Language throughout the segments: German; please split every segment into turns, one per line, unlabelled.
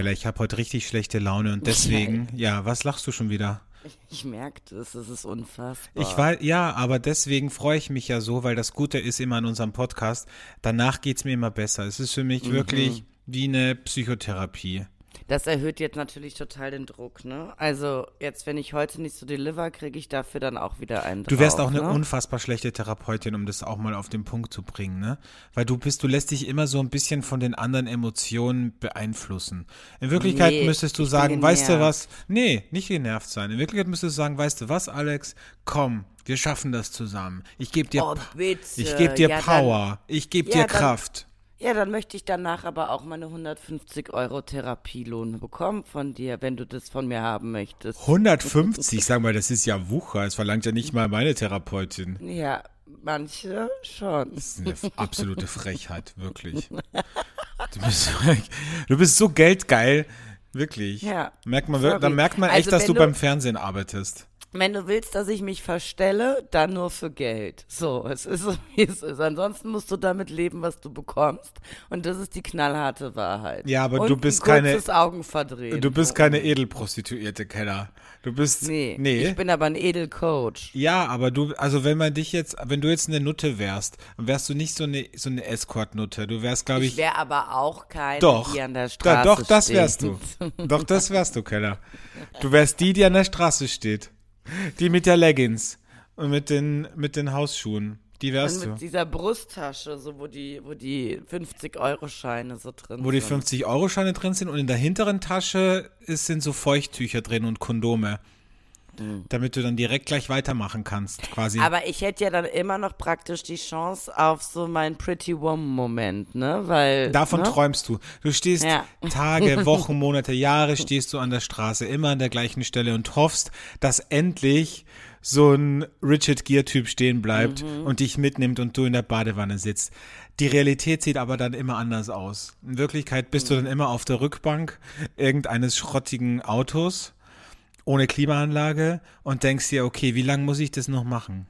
Keller, ich habe heute richtig schlechte Laune und deswegen, ja, was lachst du schon wieder?
Ich merke das, das ist unfassbar.
Ich weiß, ja, aber deswegen freue ich mich ja so, weil das Gute ist immer an unserem Podcast, danach geht's mir immer besser. Es ist für mich
Mhm.
wirklich wie eine Psychotherapie.
Das erhöht jetzt natürlich total den Druck, ne? Also jetzt, wenn ich heute nicht so deliver, kriege ich dafür dann auch wieder einen
Du wärst
drauf,
auch eine
ne?
unfassbar schlechte Therapeutin, um das auch mal auf den Punkt zu bringen, ne? Weil du bist, du lässt dich immer so ein bisschen von den anderen Emotionen beeinflussen. In Wirklichkeit
Nee,
müsstest du sagen, weißt du was? Nee, nicht genervt sein. In Wirklichkeit müsstest du sagen, weißt du was, Alex? Komm, wir schaffen das zusammen. Ich gebe dir,
Oh,
ich gebe dir
Ja, dann-
Power. ich gebe
Ja,
dir
dann-
Kraft.
Ja, dann möchte ich danach aber auch meine 150 Euro Therapielohn bekommen von dir, wenn du das von mir haben möchtest.
150, sag mal, das ist ja Wucher. Es verlangt ja nicht mal meine Therapeutin.
Ja, manche schon.
Das ist eine absolute Frechheit, wirklich. Du bist, du bist so geldgeil, wirklich.
Ja,
Merkt man,
sorry.
da merkt man echt,
Also
dass du
du-
beim Fernsehen arbeitest.
Wenn du willst, dass ich mich verstelle, dann nur für Geld. So, es ist so, wie es ist. Ansonsten musst du damit leben, was du bekommst. Und das ist die knallharte Wahrheit.
Ja, aber
Und
du bist
ein
keine-
Augenverdrehen.
Du bist keine Edelprostituierte, Keller. Du bist.
Nee,
Nee.
ich bin aber ein Edelcoach.
ja, aber du, also wenn man dich jetzt, wenn du jetzt eine Nutte wärst, dann wärst du nicht so eine, so eine Escort-Nutte. Du wärst, glaube
Ich
ich.
wäre aber auch keine,
doch.
die an der
Da,
Straße
doch, das
steht.
wärst du. Doch, das wärst du, Keller. Du wärst die, die an der Straße steht. Die mit der Leggings und mit den, mit den Hausschuhen. Die wärst
Und
du.
mit dieser Brusttasche, so wo die, wo die 50-Euro-Scheine so drin
Wo die
sind.
50-Euro-Scheine drin sind und in der hinteren Tasche ist, sind so Feuchttücher drin und Kondome. Damit du dann direkt gleich weitermachen kannst, quasi.
Aber ich hätte ja dann immer noch praktisch die Chance auf so meinen Pretty Woman-Moment, ne? Weil.
Davon
ne?
träumst du. Du stehst
Ja.
Tage, Wochen, Monate, Jahre stehst du an der Straße, immer an der gleichen Stelle und hoffst, dass endlich so ein Richard Gere-Typ stehen bleibt
Mhm.
und dich mitnimmt und du in der Badewanne sitzt. Die Realität sieht aber dann immer anders aus. In Wirklichkeit bist du
Mhm.
dann immer auf der Rückbank irgendeines schrottigen Autos ohne Klimaanlage und denkst dir, okay, wie lange muss ich das noch machen?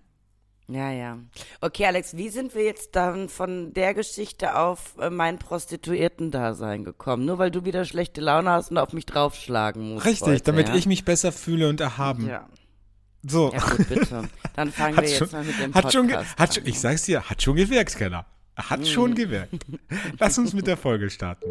Ja, ja. Okay, Alex, wie sind wir jetzt dann von der Geschichte auf äh, mein Prostituierten-Dasein gekommen? Nur weil du wieder schlechte Laune hast und auf mich draufschlagen musst.
Richtig,
heute,
damit
ja?
ich mich besser fühle und erhaben.
Ja.
So.
ja, gut, bitte. Dann fangen wir
schon,
jetzt mal mit dem
hat
Podcast
schon, hat
an.
schon, ich sag's dir, hat schon gewirkt, Keller. Hat schon gewirkt. Lass uns mit der Folge starten.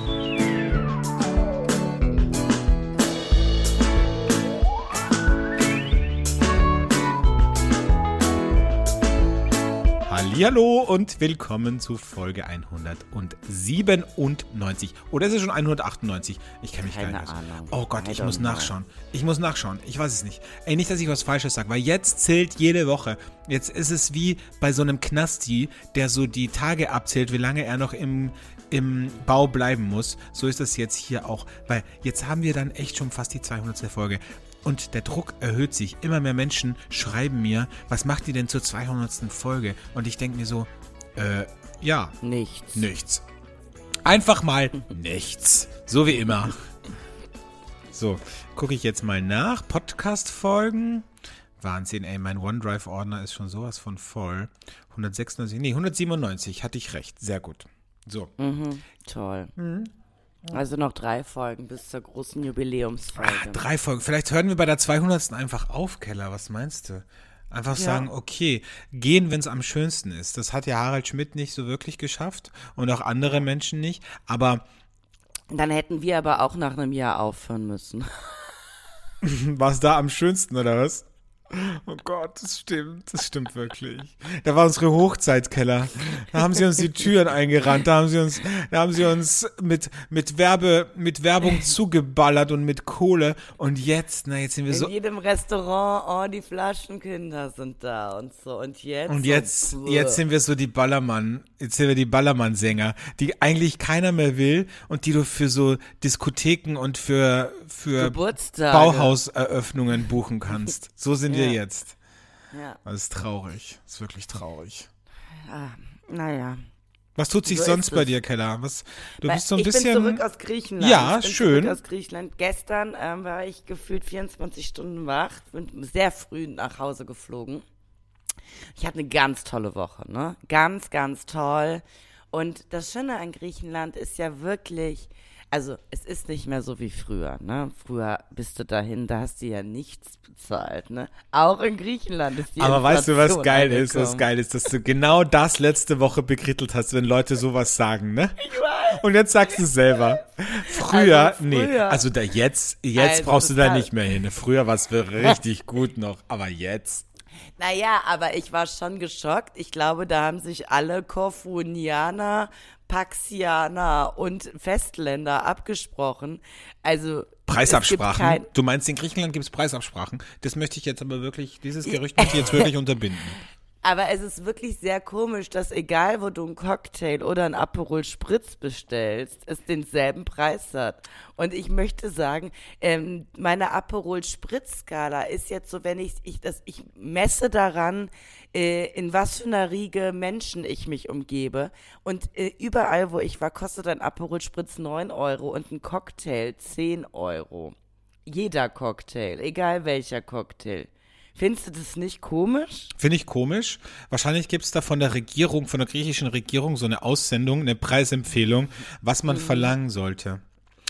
Hallihallo und willkommen zu Folge 197. Oder ist es schon 198? Ich kenne mich
Keine
gar nicht aus.
Ahnung.
Oh Gott,
I
ich muss
know.
nachschauen. Ich muss nachschauen. Ich weiß es nicht. Ey, nicht, dass ich was Falsches sage, weil jetzt zählt jede Woche. Jetzt ist es wie bei so einem Knasti, der so die Tage abzählt, wie lange er noch im, im Bau bleiben muss. So ist das jetzt hier auch. Weil jetzt haben wir dann echt schon fast die 200. Folge. Und der Druck erhöht sich. Immer mehr Menschen schreiben mir, was macht ihr denn zur 200. Folge? Und ich denke mir so, äh, ja,
Nichts.
nichts. Einfach mal nichts. So wie immer. So, gucke ich jetzt mal nach. Podcast-Folgen. Wahnsinn, ey, mein OneDrive-Ordner ist schon sowas von voll. 196, nee, 197, hatte ich recht. Sehr gut. So,
Toll.
Mhm.
Also noch drei Folgen bis zur großen Jubiläumsfolge.
Ach, drei Folgen. Vielleicht hören wir bei der 200. einfach auf, Keller. Was meinst du? Einfach sagen, okay, gehen, wenn es am schönsten ist. Das hat ja Harald Schmidt nicht so wirklich geschafft und auch andere Menschen nicht. Aber
Dann hätten wir aber auch nach einem Jahr aufhören müssen.
war es da am schönsten, oder was? Oh Gott, das stimmt, das stimmt wirklich. Da war unsere Hochzeitkeller. Da haben sie uns die Türen eingerannt, da haben sie uns, da haben sie uns mit, mit Werbe, mit Werbung zugeballert und mit Kohle. Und jetzt, na, jetzt sind wir
In
so,
jedem Restaurant, oh, die Flaschenkinder sind da und so. Und jetzt?
Und jetzt,
so,
jetzt sind wir so die Ballermann, jetzt sind wir die Ballermann-Sänger, die eigentlich keiner mehr will und die du für so Diskotheken und für, für. Bauhauseröffnungen buchen kannst. So sind wir
Ja.
jetzt.
Ja,
Das ist traurig. Das ist wirklich traurig.
naja.
Was tut sich
So
sonst bei dir, Keller? Was, du
Weil
bist so ein
ich
bisschen.
bin zurück aus Griechenland.
Ja,
ich bin
schön.
Aus Griechenland. Gestern ähm, war ich gefühlt 24 Stunden wach, bin sehr früh nach Hause geflogen. Ich hatte eine ganz tolle Woche, ne? Ganz, ganz toll. Und das Schöne an Griechenland ist ja wirklich, also es ist nicht mehr so wie früher, ne? Früher bist du dahin, da hast du ja nichts bezahlt, ne? Auch in Griechenland ist die
aber weißt du, was
Inflation
geil ist? Was
angekommen.
geil ist, dass du genau das letzte Woche bekrittelt hast, wenn Leute sowas sagen, ne?
Ich weiß.
Und jetzt sagst du es selber. Früher,
Also
nee.
früher.
Also da jetzt, jetzt
Also
brauchst du da nicht mehr hin. Früher war es richtig gut noch, aber jetzt.
Naja, aber ich war schon geschockt. Ich glaube, da haben sich alle Korfunianer, Paxianer und Festländer abgesprochen. Also
Preisabsprachen. Du meinst, in Griechenland gibt es Preisabsprachen. Das möchte ich jetzt aber wirklich, dieses Gerücht möchte ich jetzt wirklich unterbinden.
Aber es ist wirklich sehr komisch, dass egal, wo du einen Cocktail oder einen Aperol Spritz bestellst, es denselben Preis hat. Und ich möchte sagen, ähm, meine Aperol Spritz Skala ist jetzt so, wenn ich, ich das, ich messe daran, äh, in was für einer Riege Menschen ich mich umgebe. Und äh, überall, wo ich war, kostet ein Aperol Spritz 9 Euro und ein Cocktail 10 Euro. Jeder Cocktail, egal welcher Cocktail. Findest du das nicht komisch?
Finde ich komisch. Wahrscheinlich gibt es da von der Regierung, von der griechischen Regierung so eine Aussendung, eine Preisempfehlung, was man verlangen sollte.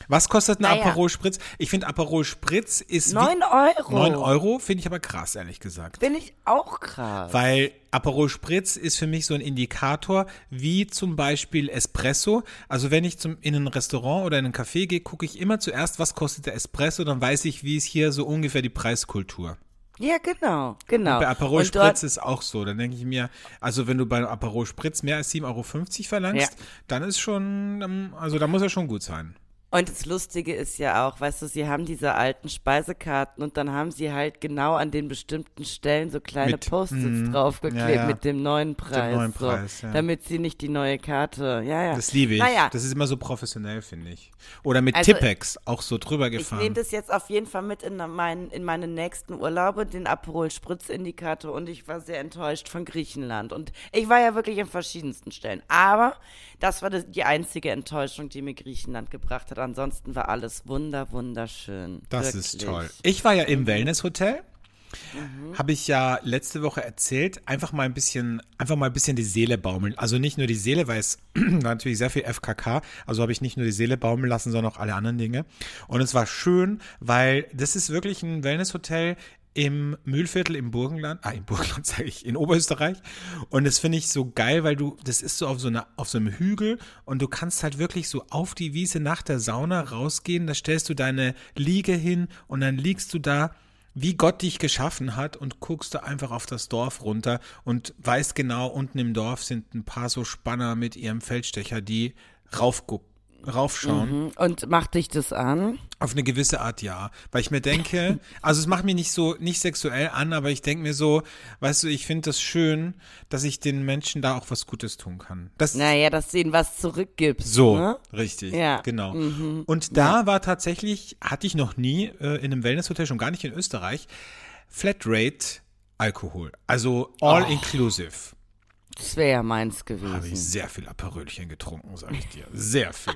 Was kostet ein
Mhm. Naja.
Aperol Spritz? Ich finde Aperol Spritz ist
9 Euro.
9 Euro finde ich aber krass, ehrlich gesagt.
Finde ich auch krass.
Weil Aperol Spritz ist für mich so ein Indikator, wie zum Beispiel Espresso. Also wenn ich zum, in ein Restaurant oder in ein Café gehe, gucke ich immer zuerst, was kostet der Espresso, dann weiß ich, wie ist hier so ungefähr die Preiskultur.
Ja, genau, genau.
Bei Aperol
Und
Spritz ist auch so. Dann denke ich mir, also wenn du bei Aperol Spritz mehr als 7,50 Euro verlangst,
Ja.
dann ist schon, also da muss er schon gut sein.
Und das Lustige ist ja auch, weißt du, sie haben diese alten Speisekarten und dann haben sie halt genau an den bestimmten Stellen so kleine Post-its
mhm.
draufgeklebt
Ja, ja.
mit dem neuen Preis.
neuen
so,
Preis, ja.
Damit sie nicht die neue Karte, ja, ja.
Das liebe ich.
Naja,
Das ist immer so professionell, finde ich. Oder mit
Also,
Tippex auch so drüber
ich
gefahren.
nehme das jetzt auf jeden Fall mit in, mein, in meine nächsten Urlaube, den Aperol Spritz-Indikator und ich war sehr enttäuscht von Griechenland. Und ich war ja wirklich an verschiedensten Stellen. Aber das war die einzige Enttäuschung, die mir Griechenland gebracht hat. Ansonsten war alles wunder, wunderschön.
Das
wirklich.
ist toll. Ich war ja im Wellness-Hotel. Habe ich ja letzte Woche erzählt, einfach mal ein bisschen, einfach mal ein bisschen die Seele baumeln. Also nicht nur die Seele, weil es war natürlich sehr viel FKK, also habe ich nicht nur die Seele baumeln lassen, sondern auch alle anderen Dinge. Und es war schön, weil das ist wirklich ein Wellness-Hotel im Mühlviertel im Burgenland, ah, im Burgenland sage ich, in Oberösterreich. Und das finde ich so geil, weil du, das ist so auf so einer, auf so einem Hügel und du kannst halt wirklich so auf die Wiese nach der Sauna rausgehen. Da stellst du deine Liege hin und dann liegst du da, wie Gott dich geschaffen hat und guckst du einfach auf das Dorf runter und weißt genau, unten im Dorf sind ein paar so Spanner mit ihrem Feldstecher, die raufgucken. Raufschauen.
Mhm. Und macht dich das an?
Auf eine gewisse Art ja. Weil ich mir denke, also es macht mich nicht so, nicht sexuell an, aber ich denke mir so, weißt du, ich finde das schön, dass ich den Menschen da auch was Gutes tun kann. Das
Naja, dass du ihnen was zurückgibst.
so,
Ne?
richtig.
Ja.
Genau. Und da war tatsächlich, hatte ich noch nie äh, in einem Wellnesshotel, schon gar nicht in Österreich, Flatrate Alkohol. Also all inclusive.
Das wäre ja meins
Habe ich
gewesen.
sehr viel Aperölchen getrunken, sage ich dir. Sehr viel.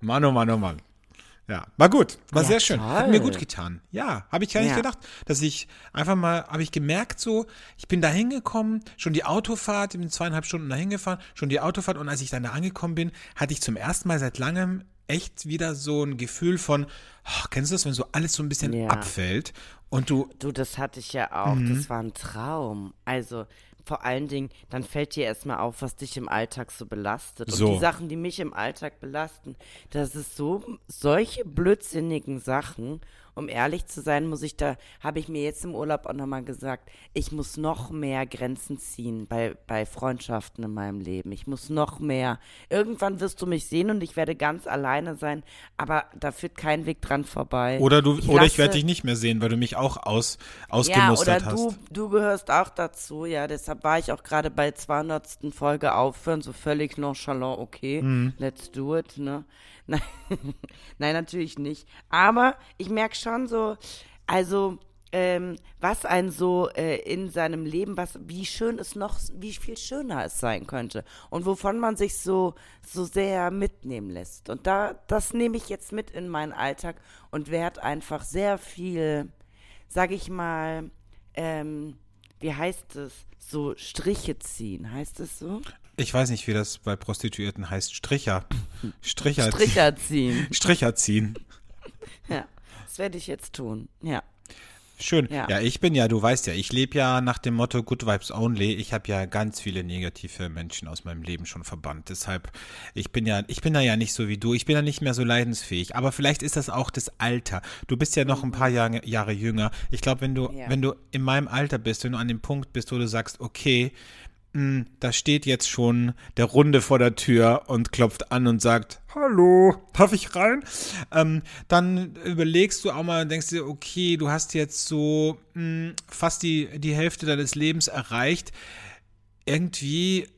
Mann, oh Mann, oh Mann. Ja, war gut. War
Ja,
sehr schön. Hat mir
toll.
gut getan. Ja, habe ich gar nicht
Ja.
gedacht, dass ich einfach mal, habe ich gemerkt so, ich bin da hingekommen, schon die Autofahrt, ich bin zweieinhalb Stunden dahin gefahren, schon die Autofahrt und als ich dann da angekommen bin, hatte ich zum ersten Mal seit langem echt wieder so ein Gefühl von, oh, kennst du das, wenn so alles so ein bisschen
Ja.
abfällt und du,
Du, das hatte ich ja auch.
Mhm.
Das war ein Traum. Also vor allen Dingen, dann fällt dir erstmal auf, was dich im Alltag so belastet.
So.
Und die Sachen, die mich im Alltag belasten, das ist so, solche blödsinnigen Sachen. Um ehrlich zu sein, muss ich da, habe ich mir jetzt im Urlaub auch nochmal gesagt, ich muss noch mehr Grenzen ziehen bei, bei Freundschaften in meinem Leben. Ich muss noch mehr. Irgendwann wirst du mich sehen und ich werde ganz alleine sein, aber da führt kein Weg dran vorbei.
oder du, oder ich werde dich nicht mehr sehen, weil du mich auch aus,
ja,
ausgemustert
oder
hast.
du, du gehörst auch dazu, ja. Deshalb war ich auch gerade bei 200. Folge aufhören, so völlig nonchalant, okay,
Mhm.
let's do it, ne? Nein, Nein, natürlich nicht. Aber ich merke schon so, also ähm, was ein so äh, in seinem Leben, was, wie schön es noch, wie viel schöner es sein könnte und wovon man sich so, so sehr mitnehmen lässt. Und da, das nehme ich jetzt mit in meinen Alltag und werde einfach sehr viel, sag ich mal, ähm, wie heißt es, so Striche ziehen, heißt es so?
Ich weiß nicht, wie das bei Prostituierten heißt. Stricher. Stricher,
Stricher ziehen.
Stricher ziehen.
Ja, das werde ich jetzt tun, ja.
Schön.
Ja.
Ja. ich bin ja, du weißt ja, ich lebe ja nach dem Motto Good Vibes Only. Ich habe ja ganz viele negative Menschen aus meinem Leben schon verbannt. Deshalb, ich bin ja, ich bin da ja nicht so wie du. Ich bin ja nicht mehr so leidensfähig. Aber vielleicht ist das auch das Alter. Du bist ja noch ein paar Jahre, Jahre jünger. Ich glaube, wenn du,
Ja.
wenn du in meinem Alter bist, wenn du an dem Punkt bist, wo du sagst, okay, da steht jetzt schon der Runde vor der Tür und klopft an und sagt, hallo, darf ich rein? Ähm, dann überlegst du auch mal und denkst dir, okay, du hast jetzt so mh, fast die, die Hälfte deines Lebens erreicht. Irgendwie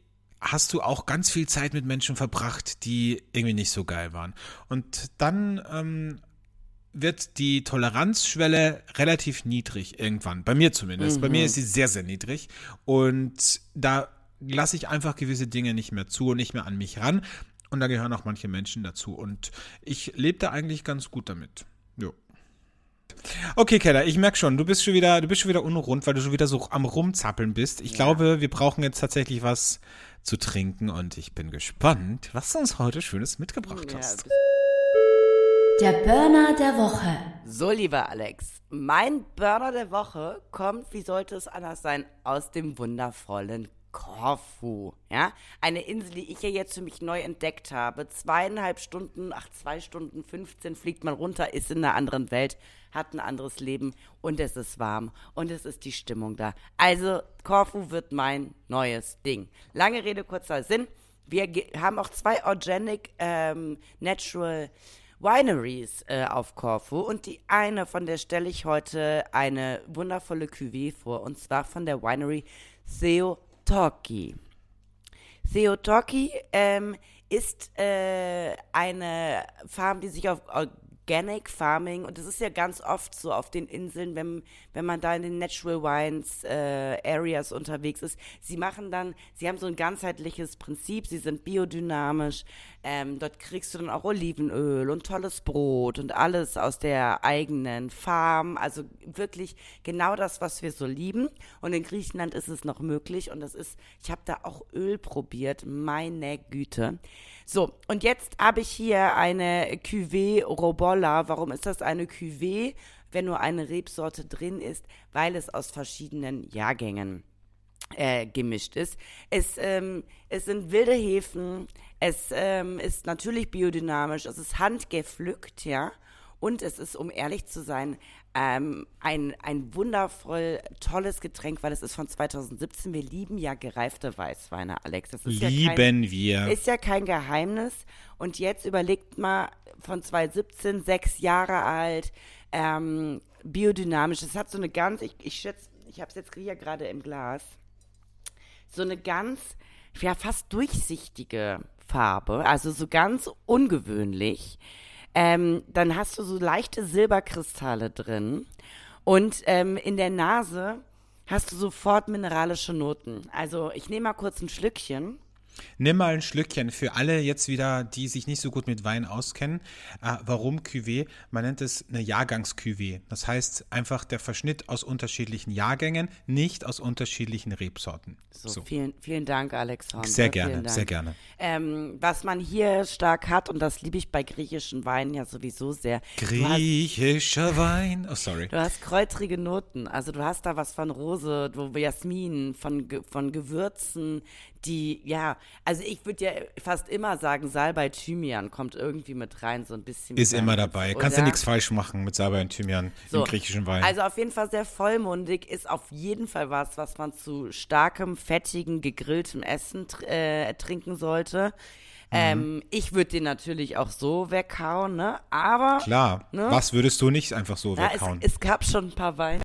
hast du auch ganz viel Zeit mit Menschen verbracht, die irgendwie nicht so geil waren. Und dann ähm, wird die Toleranzschwelle relativ niedrig irgendwann. Bei mir zumindest. Bei mir ist sie sehr, sehr niedrig. Und da lasse ich einfach gewisse Dinge nicht mehr zu und nicht mehr an mich ran. Und da gehören auch manche Menschen dazu. Und ich lebe da eigentlich ganz gut damit. Jo. Okay, Keller, ich merke schon, du bist schon wieder, du bist schon wieder unrund, weil du schon wieder so am Rumzappeln bist. Ich glaube, wir brauchen jetzt tatsächlich was zu trinken und ich bin gespannt, was du uns heute Schönes mitgebracht
Ja,
hast.
Der Burner der Woche.
So, lieber Alex, mein Burner der Woche kommt, wie sollte es anders sein, aus dem wundervollen Korfu. Ja, eine Insel, die ich ja jetzt für mich neu entdeckt habe. Zweieinhalb Stunden, ach, zwei Stunden 15 fliegt man runter, ist in einer anderen Welt, hat ein anderes Leben und es ist warm und es ist die Stimmung da. Also, Korfu wird mein neues Ding. Lange Rede, kurzer Sinn. Wir haben auch zwei Organic ähm, Natural Wineries äh, auf Korfu und die eine, von der stelle ich heute eine wundervolle Cuvée vor und zwar von der Winery Theotoki. Theotoki ähm, ist äh, eine Farm, die sich auf Organic Farming und das ist ja ganz oft so auf den Inseln, wenn, wenn man da in den Natural Wines äh, Areas unterwegs ist. Sie machen dann, sie haben so ein ganzheitliches Prinzip, sie sind biodynamisch. Ähm, dort kriegst du dann auch Olivenöl und tolles Brot und alles aus der eigenen Farm. Also wirklich genau das, was wir so lieben. Und in Griechenland ist es noch möglich und das ist, ich habe da auch Öl probiert, meine Güte. So, und jetzt habe ich hier eine Cuvée Robolla. Warum ist das eine Cuvée, wenn nur eine Rebsorte drin ist? Weil es aus verschiedenen Jahrgängen äh, gemischt ist. Es, ähm, es sind wilde Hefen, es ähm, ist natürlich biodynamisch, es ist handgepflückt, ja. Und es ist, um ehrlich zu sein, ähm, ein, ein wundervoll tolles Getränk, weil es ist von 2017. Wir lieben ja gereifte Weißweine, Alex. Das ist ja kein,
Lieben wir.
ist ja kein Geheimnis. Und jetzt überlegt mal, von 2017, sechs Jahre alt, ähm, biodynamisch. Es hat so eine ganz, ich, ich schätze, ich habe es jetzt hier gerade im Glas, so eine ganz, ja, fast durchsichtige Farbe, also so ganz ungewöhnlich. Ähm, dann hast du so leichte Silberkristalle drin und ähm, in der Nase hast du sofort mineralische Noten. Also ich nehme mal kurz ein Schlückchen.
Nimm mal ein Schlückchen für alle jetzt wieder, die sich nicht so gut mit Wein auskennen. Äh, warum Cuvée? Man nennt es eine Jahrgangs-Cuvée. Das heißt einfach der Verschnitt aus unterschiedlichen Jahrgängen, nicht aus unterschiedlichen Rebsorten.
So,
So.
Vielen, vielen Dank, Alexander.
Sehr gerne, sehr gerne.
Ähm, was man hier stark hat, und das liebe ich bei griechischen Weinen ja sowieso sehr. Du hast,
Griechischer Wein. Oh, sorry.
du hast kräutrige Noten. Also du hast da was von Rose, Jasmin, von, von Gewürzen, die, ja, also ich würde ja fast immer sagen, Salbei Thymian kommt irgendwie mit rein, so ein bisschen.
Ist immer dabei. Kannst du
oder?
nichts falsch machen mit Salbei und Thymian
So,
im griechischen Wein.
Also auf jeden Fall sehr vollmundig, ist auf jeden Fall was, was man zu starkem, fettigen, gegrilltem Essen äh, trinken sollte. Ähm, ich würde den natürlich auch so weghauen, ne? Aber
Klar.
ne?
Was würdest du nicht einfach so
ja, es,
weghauen?
es gab schon ein paar Weine.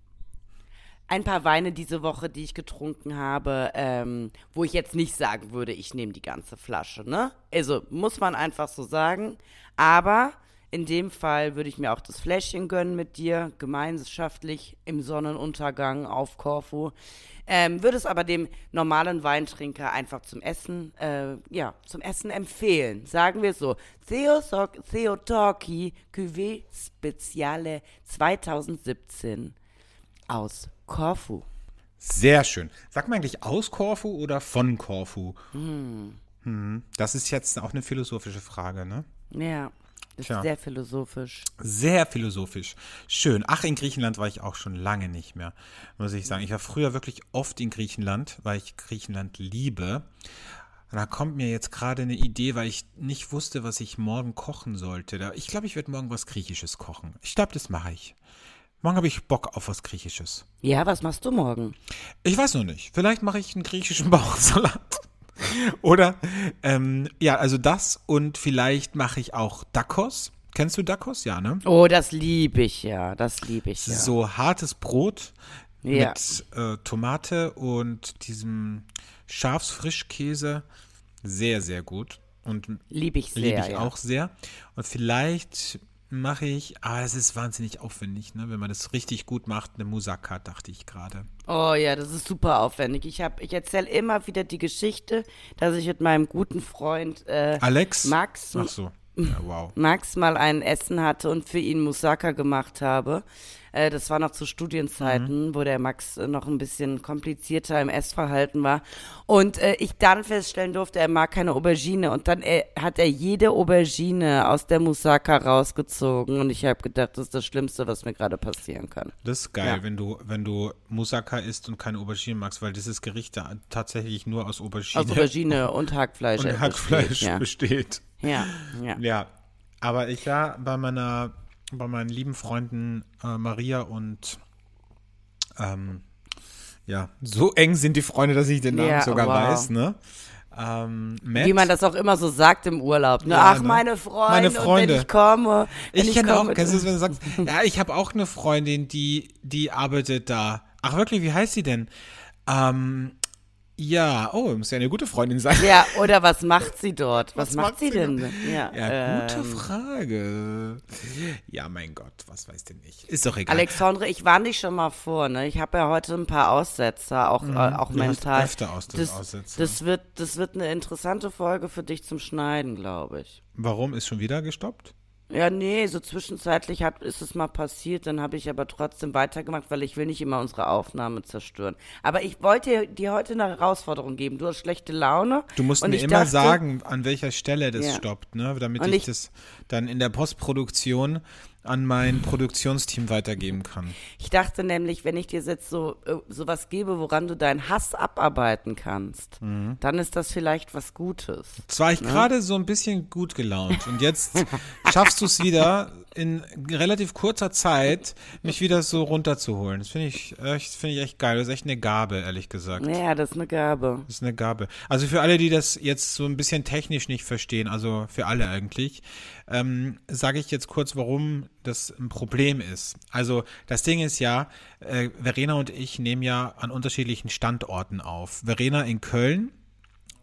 Ein paar Weine diese Woche, die ich getrunken habe, ähm, wo ich jetzt nicht sagen würde, ich nehme die ganze Flasche, ne? Also muss man einfach so sagen. Aber In dem Fall würde ich mir auch das Fläschchen gönnen mit dir, gemeinschaftlich im Sonnenuntergang auf Korfu. Ähm, würde es aber dem normalen Weintrinker einfach zum Essen, äh, ja, zum Essen empfehlen. Sagen wir es so. Theotorki Cuvée Speziale 2017 aus Korfu.
Sehr schön. Sag mal eigentlich aus Korfu oder von Korfu? Hm. Das ist jetzt auch eine philosophische Frage, ne?
Ja, ist
Tja.
sehr philosophisch.
Sehr philosophisch. Schön. Ach, in Griechenland war ich auch schon lange nicht mehr, muss ich sagen. Ich war früher wirklich oft in Griechenland, weil ich Griechenland liebe. Und da kommt mir jetzt gerade eine Idee, weil ich nicht wusste, was ich morgen kochen sollte. Ich glaube, ich werde morgen was Griechisches kochen. Ich glaube, das mache ich. Morgen habe ich Bock auf was Griechisches.
Ja, was machst du morgen?
Ich weiß noch nicht. Vielleicht mache ich einen griechischen Bauchsalat. Oder, ähm, ja, also das und vielleicht mache ich auch Dakos. Kennst du Dakos? Ja, ne?
Oh, das liebe ich ja. Das liebe ich ja.
So hartes Brot
Ja.
mit äh, Tomate und diesem Schafsfrischkäse. Sehr, sehr gut. Und
Liebe ich sehr.
liebe ich
ja.
auch sehr. Und vielleicht mache ich, ah, es ist wahnsinnig aufwendig, ne? wenn man das richtig gut macht, eine Moussaka, dachte ich gerade.
Oh ja, das ist super aufwendig. Ich, hab- ich erzähle immer wieder die Geschichte, dass ich mit meinem guten Freund äh,
Alex?
Max,
Ach so. Ja, wow.
Max mal ein Essen hatte und für ihn Moussaka gemacht habe. Äh, das war noch zu Studienzeiten,
Mhm.
wo der Max äh, noch ein bisschen komplizierter im Essverhalten war. Und äh, ich dann feststellen durfte, er mag keine Aubergine. Und dann äh, hat er jede Aubergine aus der Moussaka rausgezogen. Und ich habe gedacht, das ist das Schlimmste, was mir gerade passieren kann.
Das ist geil,
Ja.
wenn du, wenn du Moussaka isst und keine Aubergine magst, weil dieses Gericht da tatsächlich nur aus Aubergine,
Aus Aubergine und Hackfleisch.
und
besteht,
Hackfleisch
Ja.
besteht.
ja, ja.
Ja, aber ich war bei meiner, bei meinen lieben Freunden äh, Maria und ähm, ja, so eng sind die Freunde, dass ich den Namen
Ja,
sogar
wow.
weiß, ne? Ähm,
Wie man das auch immer so sagt im Urlaub. Ne?
Ja,
Ach,
ne?
meine Freunde.
Meine
Und
Freunde.
wenn ich komme. Wenn
ich kenne auch, kennst du das, wenn du sagst, ja, ich habe auch eine Freundin, die, die arbeitet da. Ach wirklich, wie heißt sie denn? Ähm, ja, oh, muss ja eine gute Freundin sein.
Ja, oder was macht sie dort? Was,
Was
macht
macht
sie denn?
dort?
Ja,
Ja, gute
ähm,
Frage. Ja, mein Gott, was weiß denn ich? Ist doch egal.
Alexandre, ich warne dich schon mal vor, ne? Ich habe ja heute ein paar Aussetzer, auch, äh, auch
Mhm. Du hast
mental.
öfter Aus-
das,
Aussetzer.
das wird, das wird eine interessante Folge für dich zum Schneiden, glaube ich.
Warum ist schon wieder gestoppt?
Ja, nee, so zwischenzeitlich hat, ist es mal passiert, dann habe ich aber trotzdem weitergemacht, weil ich will nicht immer unsere Aufnahme zerstören. Aber ich wollte dir heute eine Herausforderung geben. Du hast schlechte Laune.
Du musst mir immer
dachte,
sagen, an welcher Stelle das
Ja.
stoppt, ne? damit
Und
ich,
ich-
das dann in der Postproduktion an mein Produktionsteam weitergeben kann.
Ich dachte nämlich, wenn ich dir jetzt so äh, sowas gebe, woran du deinen Hass abarbeiten kannst,
Mhm.
dann ist das vielleicht was Gutes.
Jetzt war ich gerade so ein bisschen gut gelaunt und jetzt schaffst du es wieder in relativ kurzer Zeit, mich wieder so runterzuholen. Das finde ich, echt- finde ich echt geil. Das ist echt eine Gabe, ehrlich gesagt.
Ja, das ist eine Gabe.
Das ist eine Gabe. Also für alle, die das jetzt so ein bisschen technisch nicht verstehen, also für alle eigentlich, ähm, sage ich jetzt kurz, warum das ein Problem ist. Also das Ding ist ja, äh, Verena und ich nehmen ja an unterschiedlichen Standorten auf. Verena in Köln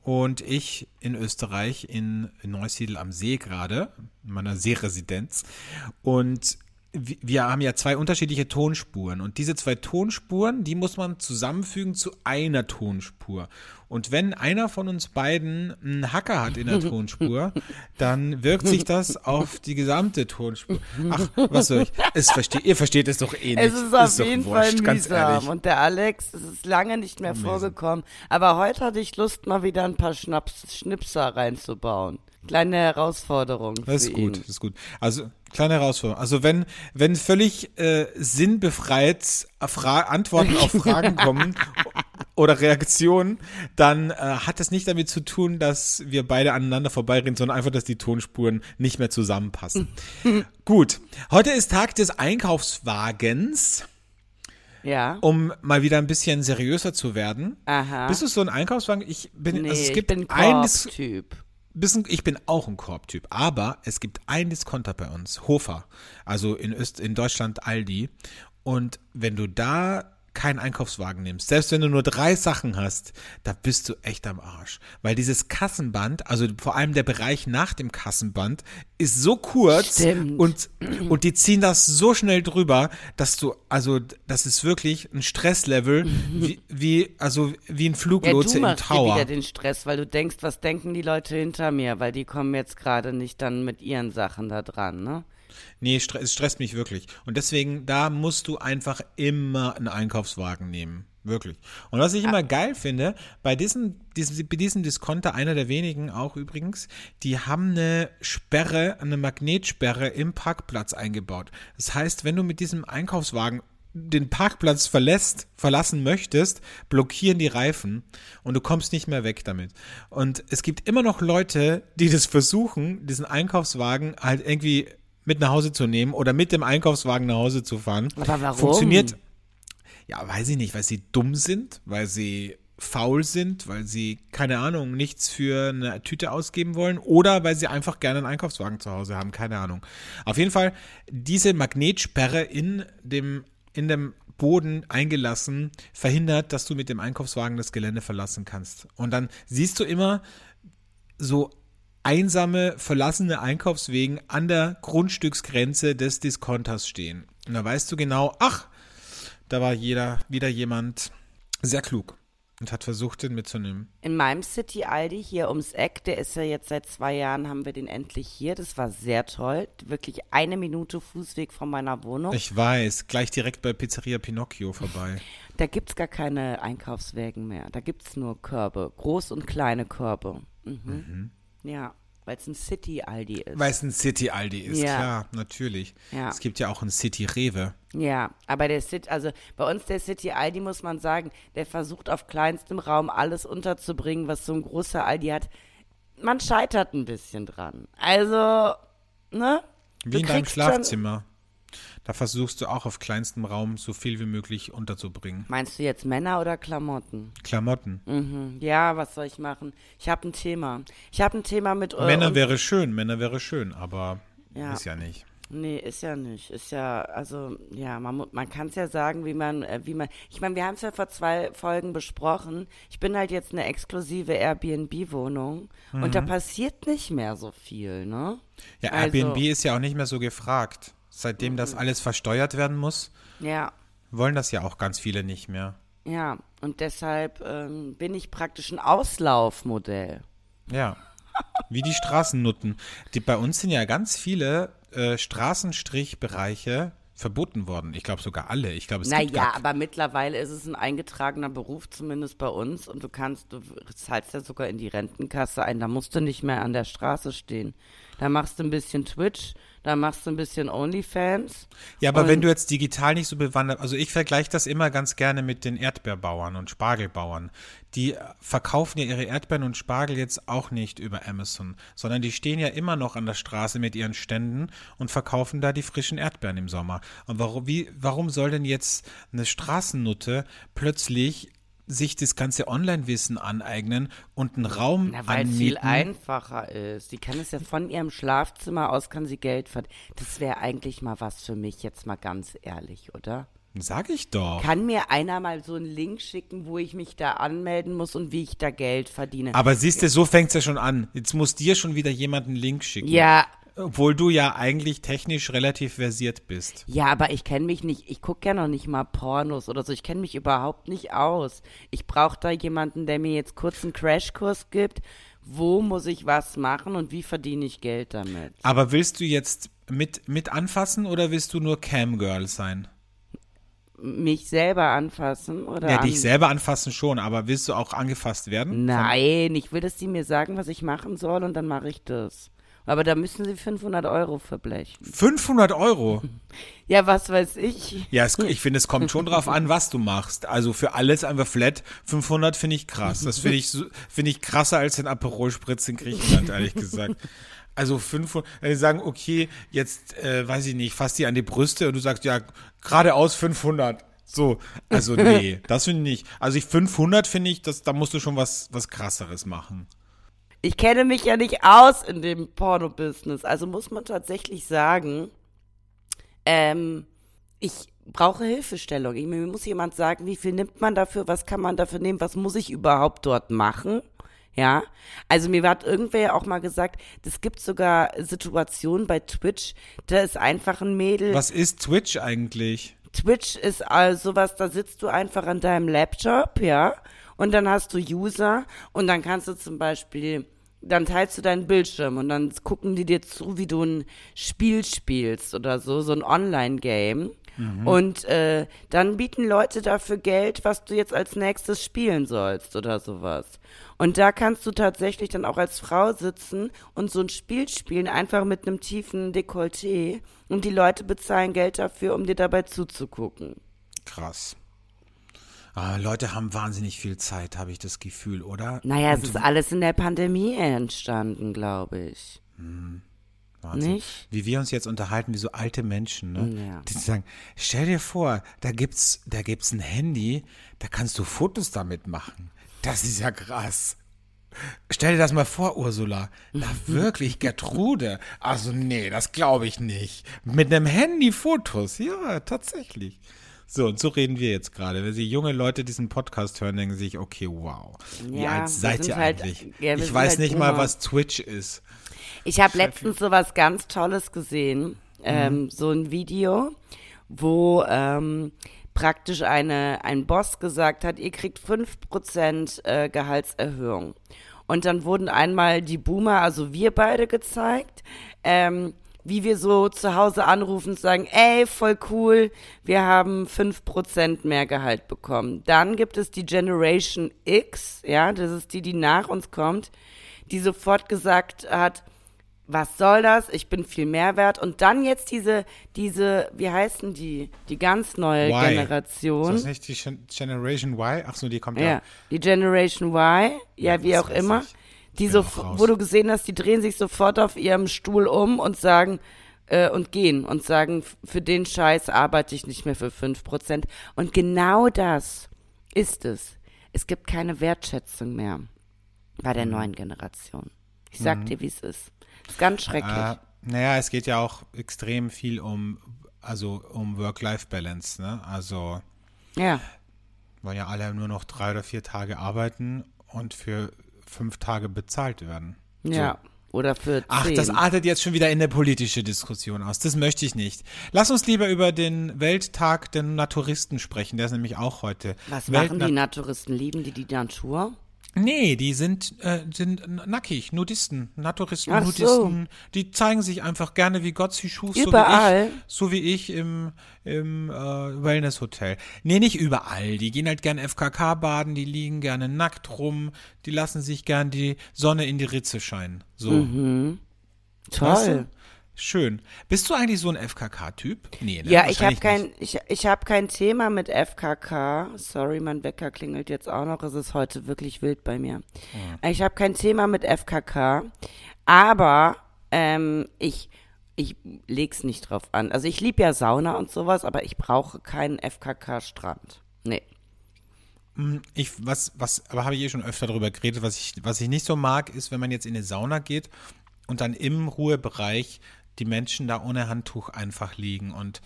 und ich in Österreich in Neusiedl am See gerade, in meiner Seeresidenz. Und wir haben ja zwei unterschiedliche Tonspuren und diese zwei Tonspuren, die muss man zusammenfügen zu einer Tonspur. Und wenn einer von uns beiden einen Hacker hat in der Tonspur, dann wirkt sich das auf die gesamte Tonspur. Ach, was soll ich? Es versteht, ihr versteht es doch eh nicht.
Es ist auf
doch
jeden
wurscht,
Fall
ganz
mühsam. Und der Alex, es ist lange nicht mehr
Amazing.
vorgekommen. Aber heute hatte ich Lust, mal wieder ein paar Schnaps, Schnipser reinzubauen. Kleine Herausforderung.
Das ist gut, das ist gut. Also, kleine Herausforderung. Also, wenn, wenn völlig äh, sinnbefreit Fra Antworten auf Fragen kommen oder Reaktionen, dann äh, hat das nicht damit zu tun, dass wir beide aneinander vorbeireden, sondern einfach, dass die Tonspuren nicht mehr zusammenpassen. gut. Heute ist Tag des Einkaufswagens,
Ja.
um mal wieder ein bisschen seriöser zu werden.
Aha.
Bist du so ein Einkaufswagen? Ich bin,
nee,
also es gibt
ich bin Korb-Typ.
Bisschen, ich bin auch ein Korbtyp, aber es gibt einen Discounter bei uns, Hofer, also in, Öst, in Deutschland Aldi. Und wenn du da keinen Einkaufswagen nimmst, selbst wenn du nur drei Sachen hast, da bist du echt am Arsch. Weil dieses Kassenband, also vor allem der Bereich nach dem Kassenband, ist so kurz
Stimmt.
und, und die ziehen das so schnell drüber, dass du, also das ist wirklich ein Stresslevel, wie, wie also wie ein
Ja,
Fluglotse
du
im
machst dir
Tower.
wieder den Stress, weil du denkst, was denken die Leute hinter mir, weil die kommen jetzt gerade nicht dann mit ihren Sachen da dran, ne?
Nee, es stresst mich wirklich. Und deswegen, da musst du einfach immer einen Einkaufswagen nehmen. Wirklich. Und was ich immer geil finde, bei diesem, diesem, bei diesem Discounter, einer der wenigen auch übrigens, die haben eine Sperre, eine Magnetsperre im Parkplatz eingebaut. Das heißt, wenn du mit diesem Einkaufswagen den Parkplatz verlässt, verlassen möchtest, blockieren die Reifen und du kommst nicht mehr weg damit. Und es gibt immer noch Leute, die das versuchen, diesen Einkaufswagen halt irgendwie mit nach Hause zu nehmen oder mit dem Einkaufswagen nach Hause zu fahren.
Aber warum?
Funktioniert, ja, weiß ich nicht, weil sie dumm sind, weil sie faul sind, weil sie, keine Ahnung, nichts für eine Tüte ausgeben wollen oder weil sie einfach gerne einen Einkaufswagen zu Hause haben, keine Ahnung. Auf jeden Fall, diese Magnetsperre in dem, in dem Boden eingelassen, verhindert, dass du mit dem Einkaufswagen das Gelände verlassen kannst. Und dann siehst du immer so einsame, verlassene Einkaufswegen an der Grundstücksgrenze des Discounters stehen. Und da weißt du genau, ach, da war jeder, wieder jemand sehr klug und hat versucht, den mitzunehmen.
In meinem City Aldi hier ums Eck, der ist ja jetzt seit zwei Jahren, haben wir den endlich hier. Das war sehr toll. Wirklich eine Minute Fußweg von meiner Wohnung.
Ich weiß, gleich direkt bei Pizzeria Pinocchio vorbei.
Da gibt's gar keine Einkaufswägen mehr. Da gibt's nur Körbe. Groß- und kleine Körbe. Mhm. Ja, weil es ein City Aldi ist.
Weil es ein City Aldi ist,
Ja.
klar, natürlich.
Ja.
Es gibt ja auch ein City Rewe.
Ja, aber der City, also bei uns der City Aldi muss man sagen, der versucht auf kleinstem Raum alles unterzubringen, was so ein großer Aldi hat. Man scheitert ein bisschen dran. Also, ne?
Wie
Du
in deinem Schlafzimmer. Da versuchst du auch auf kleinstem Raum so viel wie möglich unterzubringen.
Meinst du jetzt Männer oder Klamotten?
Klamotten.
Mhm. Ja, was soll ich machen? Ich habe ein Thema. Ich habe ein Thema mit eu-
Männer wäre schön, Männer wäre schön, aber
Ja.
ist ja nicht.
Nee, ist ja nicht. Ist ja, also, ja, man, man kann es ja sagen, wie man, äh, wie man, ich meine, wir haben es ja vor zwei Folgen besprochen. Ich bin halt jetzt eine exklusive Airbnb-Wohnung und da passiert nicht mehr so viel, ne?
Ja,
Also-
Airbnb ist ja auch nicht mehr so gefragt. Seitdem das alles versteuert werden muss,
Ja,
wollen das ja auch ganz viele nicht mehr.
ja. Und deshalb ähm, bin ich praktisch ein Auslaufmodell.
Ja. Wie die Straßennutten. Die, bei uns sind ja ganz viele äh, Straßenstrichbereiche verboten worden. Ich glaube sogar alle. Ich glaube, es gibt
Naja,
gar,
aber mittlerweile ist es ein eingetragener Beruf, zumindest bei uns. Und du kannst, du zahlst ja sogar in die Rentenkasse ein. Da musst du nicht mehr an der Straße stehen. Da machst du ein bisschen Twitch, da machst du ein bisschen OnlyFans.
Ja, aber wenn du jetzt digital nicht so bewandert, also ich vergleiche das immer ganz gerne mit den Erdbeerbauern und Spargelbauern. Die äh, verkaufen ja ihre Erdbeeren und Spargel jetzt auch nicht über Amazon, sondern die stehen ja immer noch an der Straße mit ihren Ständen und verkaufen da die frischen Erdbeeren im Sommer. Und warum, wie, warum soll denn jetzt eine Straßennutte plötzlich sich das ganze Online-Wissen aneignen und einen Raum
Na, weil es viel
anmieten?
einfacher ist. Die kann es ja von ihrem Schlafzimmer aus, kann sie Geld verdienen. Das wäre eigentlich mal was für mich, jetzt mal ganz ehrlich, oder?
Sag ich doch.
Kann mir einer mal so einen Link schicken, wo ich mich da anmelden muss und wie ich da Geld verdiene?
Aber siehst du, so fängt's ja schon an. Jetzt muss dir schon wieder jemand einen Link schicken.
ja,
Obwohl du ja eigentlich technisch relativ versiert bist.
Ja, aber ich kenne mich nicht, ich gucke ja noch nicht mal Pornos oder so, ich kenne mich überhaupt nicht aus. Ich brauche da jemanden, der mir jetzt kurz einen Crashkurs gibt, wo muss ich was machen und wie verdiene ich Geld damit.
Aber willst du jetzt mit, mit anfassen oder willst du nur Camgirl sein?
Mich selber anfassen oder
Ja,
an
dich selber anfassen schon, aber willst du auch angefasst werden?
Nein, ich will, dass die mir sagen, was ich machen soll und dann mache ich das. Aber da müssen sie 500 Euro verblechen.
500 Euro?
Ja, was weiß ich.
Ja, es, ich finde, es kommt schon drauf an, was du machst. Also für alles einfach flat. 500 finde ich krass. Das finde ich, finde ich krasser als den Aperol Spritz in Griechenland, ehrlich gesagt. Also 500, wenn die sagen, okay, jetzt, äh, weiß ich nicht, fass die an die Brüste und du sagst, ja, geradeaus 500. So, also nee, das finde ich nicht. Also ich 500 finde ich, das, da musst du schon was, was krasseres machen.
Ich kenne mich ja nicht aus in dem Porno-Business. Also muss man tatsächlich sagen, ähm, ich brauche Hilfestellung. Ich, mir muss jemand sagen, wie viel nimmt man dafür, was kann man dafür nehmen, was muss ich überhaupt dort machen? Ja, also mir hat irgendwer ja auch mal gesagt, es gibt sogar Situationen bei Twitch, da ist einfach ein Mädel.
Was ist Twitch eigentlich?
Twitch ist also sowas, da sitzt du einfach an deinem Laptop, ja, und dann hast du User und dann kannst du zum Beispiel, dann teilst du deinen Bildschirm und dann gucken die dir zu, wie du ein Spiel spielst oder so, so ein Online-Game. Und äh, dann bieten Leute dafür Geld, was du jetzt als nächstes spielen sollst oder sowas. Und da kannst du tatsächlich dann auch als Frau sitzen und so ein Spiel spielen, einfach mit einem tiefen Dekolleté. Und die Leute bezahlen Geld dafür, um dir dabei zuzugucken.
Krass. Ah, Leute haben wahnsinnig viel Zeit, habe ich das Gefühl, oder?
Naja, es
Und
ist alles in der Pandemie entstanden, glaube ich.
Wahnsinn.
Nicht?
Wie wir uns jetzt unterhalten, wie so alte Menschen, ne?
Ja.
Die sagen, stell dir vor, da gibt's, da gibt's ein Handy, da kannst du Fotos damit machen. Das ist ja krass. Stell dir das mal vor, Ursula. Na wirklich, Gertrude. Also nee, das glaube ich nicht. Mit einem Handy Fotos. Ja, tatsächlich. So, und so reden wir jetzt gerade. Wenn Sie junge Leute diesen Podcast hören, denken sie sich, okay, wow. Wie
Ja,
alt seid ihr
halt-
eigentlich?
ja,
ich weiß
halt
nicht mal,
Boomer.
was Twitch ist.
Ich habe letztens so was ganz Tolles gesehen, ähm, so ein Video, wo ähm, praktisch eine, ein Boss gesagt hat, ihr kriegt 5% äh, Gehaltserhöhung. Und dann wurden einmal die Boomer, also wir beide gezeigt, ähm, wie wir so zu Hause anrufen und sagen, ey, voll cool, wir haben 5% mehr Gehalt bekommen. Dann gibt es die Generation X, ja, das ist die, die nach uns kommt, die sofort gesagt hat, was soll das? Ich bin viel mehr wert. Und dann jetzt diese, diese, wie heißen die? Die ganz neue
Y.
Generation.
Ist das nicht die Gen- Generation Y? Ach so, die kommt ja.
Ja, die Generation Y, ja,
Ja,
wie auch immer.
ich.
Die so, wo du gesehen hast, die drehen sich sofort auf ihrem Stuhl um und sagen, äh, und gehen und sagen, für den Scheiß arbeite ich nicht mehr für 5%. Und genau das ist es. Es gibt keine Wertschätzung mehr bei
Mhm.
der neuen Generation. Ich sag dir, wie es ist. ist ganz schrecklich.
Äh, naja, es geht ja auch extrem viel um, also um Work-Life-Balance, ne? Also
ja.
wollen ja alle nur noch drei oder vier Tage arbeiten und für fünf Tage bezahlt werden.
Ja. Oder für 10.
Ach, das artet jetzt schon wieder in eine politische Diskussion aus. Das möchte ich nicht. Lass uns lieber über den Welttag der Naturisten sprechen. Der ist nämlich auch heute.
Was
Welt-
machen die Naturisten? Lieben die die Natur?
Nee, die sind, äh, sind nackig, Nudisten, Naturisten,
Ach so.
Nudisten. Die zeigen sich einfach gerne, wie Gott sie schuf,
Überall?
so wie ich, so wie ich im, im äh, Wellness-Hotel. Nee, nicht überall. Die gehen halt gern FKK baden, die liegen gerne nackt rum, die lassen sich gern die Sonne in die Ritze scheinen. So.
Mhm. Toll.
Weißt du? Schön. Bist du eigentlich so ein FKK-Typ? Nee, ne?
Ja, ich habe kein, ich, ich hab kein Thema mit FKK. Sorry, mein Wecker klingelt jetzt auch noch. Es ist heute wirklich wild bei mir. Ich habe kein Thema mit FKK, aber ähm, ich, ich leg's nicht drauf an. Also ich liebe ja Sauna und sowas, aber ich brauche keinen FKK-Strand. Nee.
Ich, was, was, aber habe ich eh schon öfter darüber geredet, was ich, was ich nicht so mag, ist, wenn man jetzt in eine Sauna geht und dann im Ruhebereich die Menschen da ohne Handtuch einfach liegen und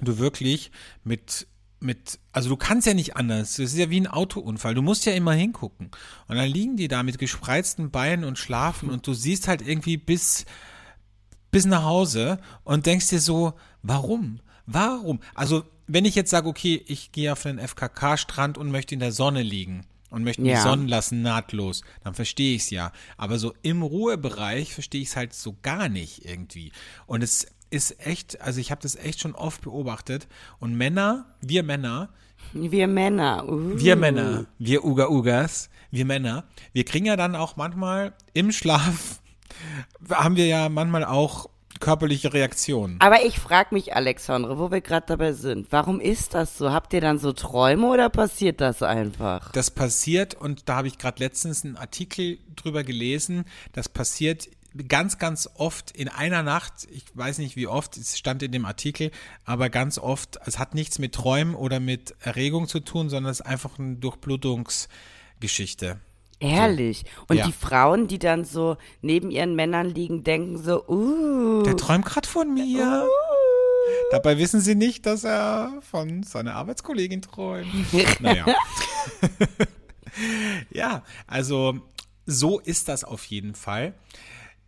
du wirklich mit, mit, also du kannst ja nicht anders. Das ist ja wie ein Autounfall. Du musst ja immer hingucken. Und dann liegen die da mit gespreizten Beinen und schlafen und du siehst halt irgendwie bis, bis nach Hause und denkst dir so, warum? Warum? Also, wenn ich jetzt sage, okay, ich gehe auf den FKK-Strand und möchte in der Sonne liegen und möchte mich
Ja.
sonnen lassen, nahtlos, dann verstehe ich es ja. Aber so im Ruhebereich verstehe ich es halt so gar nicht irgendwie. Und es ist echt, also ich habe das echt schon oft beobachtet. Und Männer, wir Männer,
Wir Männer. Uh.
wir Männer, wir Uga Ugas, wir Männer, wir kriegen ja dann auch manchmal im Schlaf, haben wir ja manchmal auch körperliche Reaktionen.
Aber ich frage mich, Alexandre, wo wir gerade dabei sind, warum ist das so? Habt ihr dann so Träume oder passiert das einfach?
Das passiert, und da habe ich gerade letztens einen Artikel drüber gelesen, das passiert ganz, ganz oft in einer Nacht, ich weiß nicht wie oft, es stand in dem Artikel, aber ganz oft, es hat nichts mit Träumen oder mit Erregung zu tun, sondern es ist einfach eine Durchblutungsgeschichte.
Ehrlich. Und
Ja.
die Frauen, die dann so neben ihren Männern liegen, denken so, uh.
Der träumt gerade von mir. Dabei wissen sie nicht, dass er von seiner Arbeitskollegin träumt. naja. ja, also so ist das auf jeden Fall.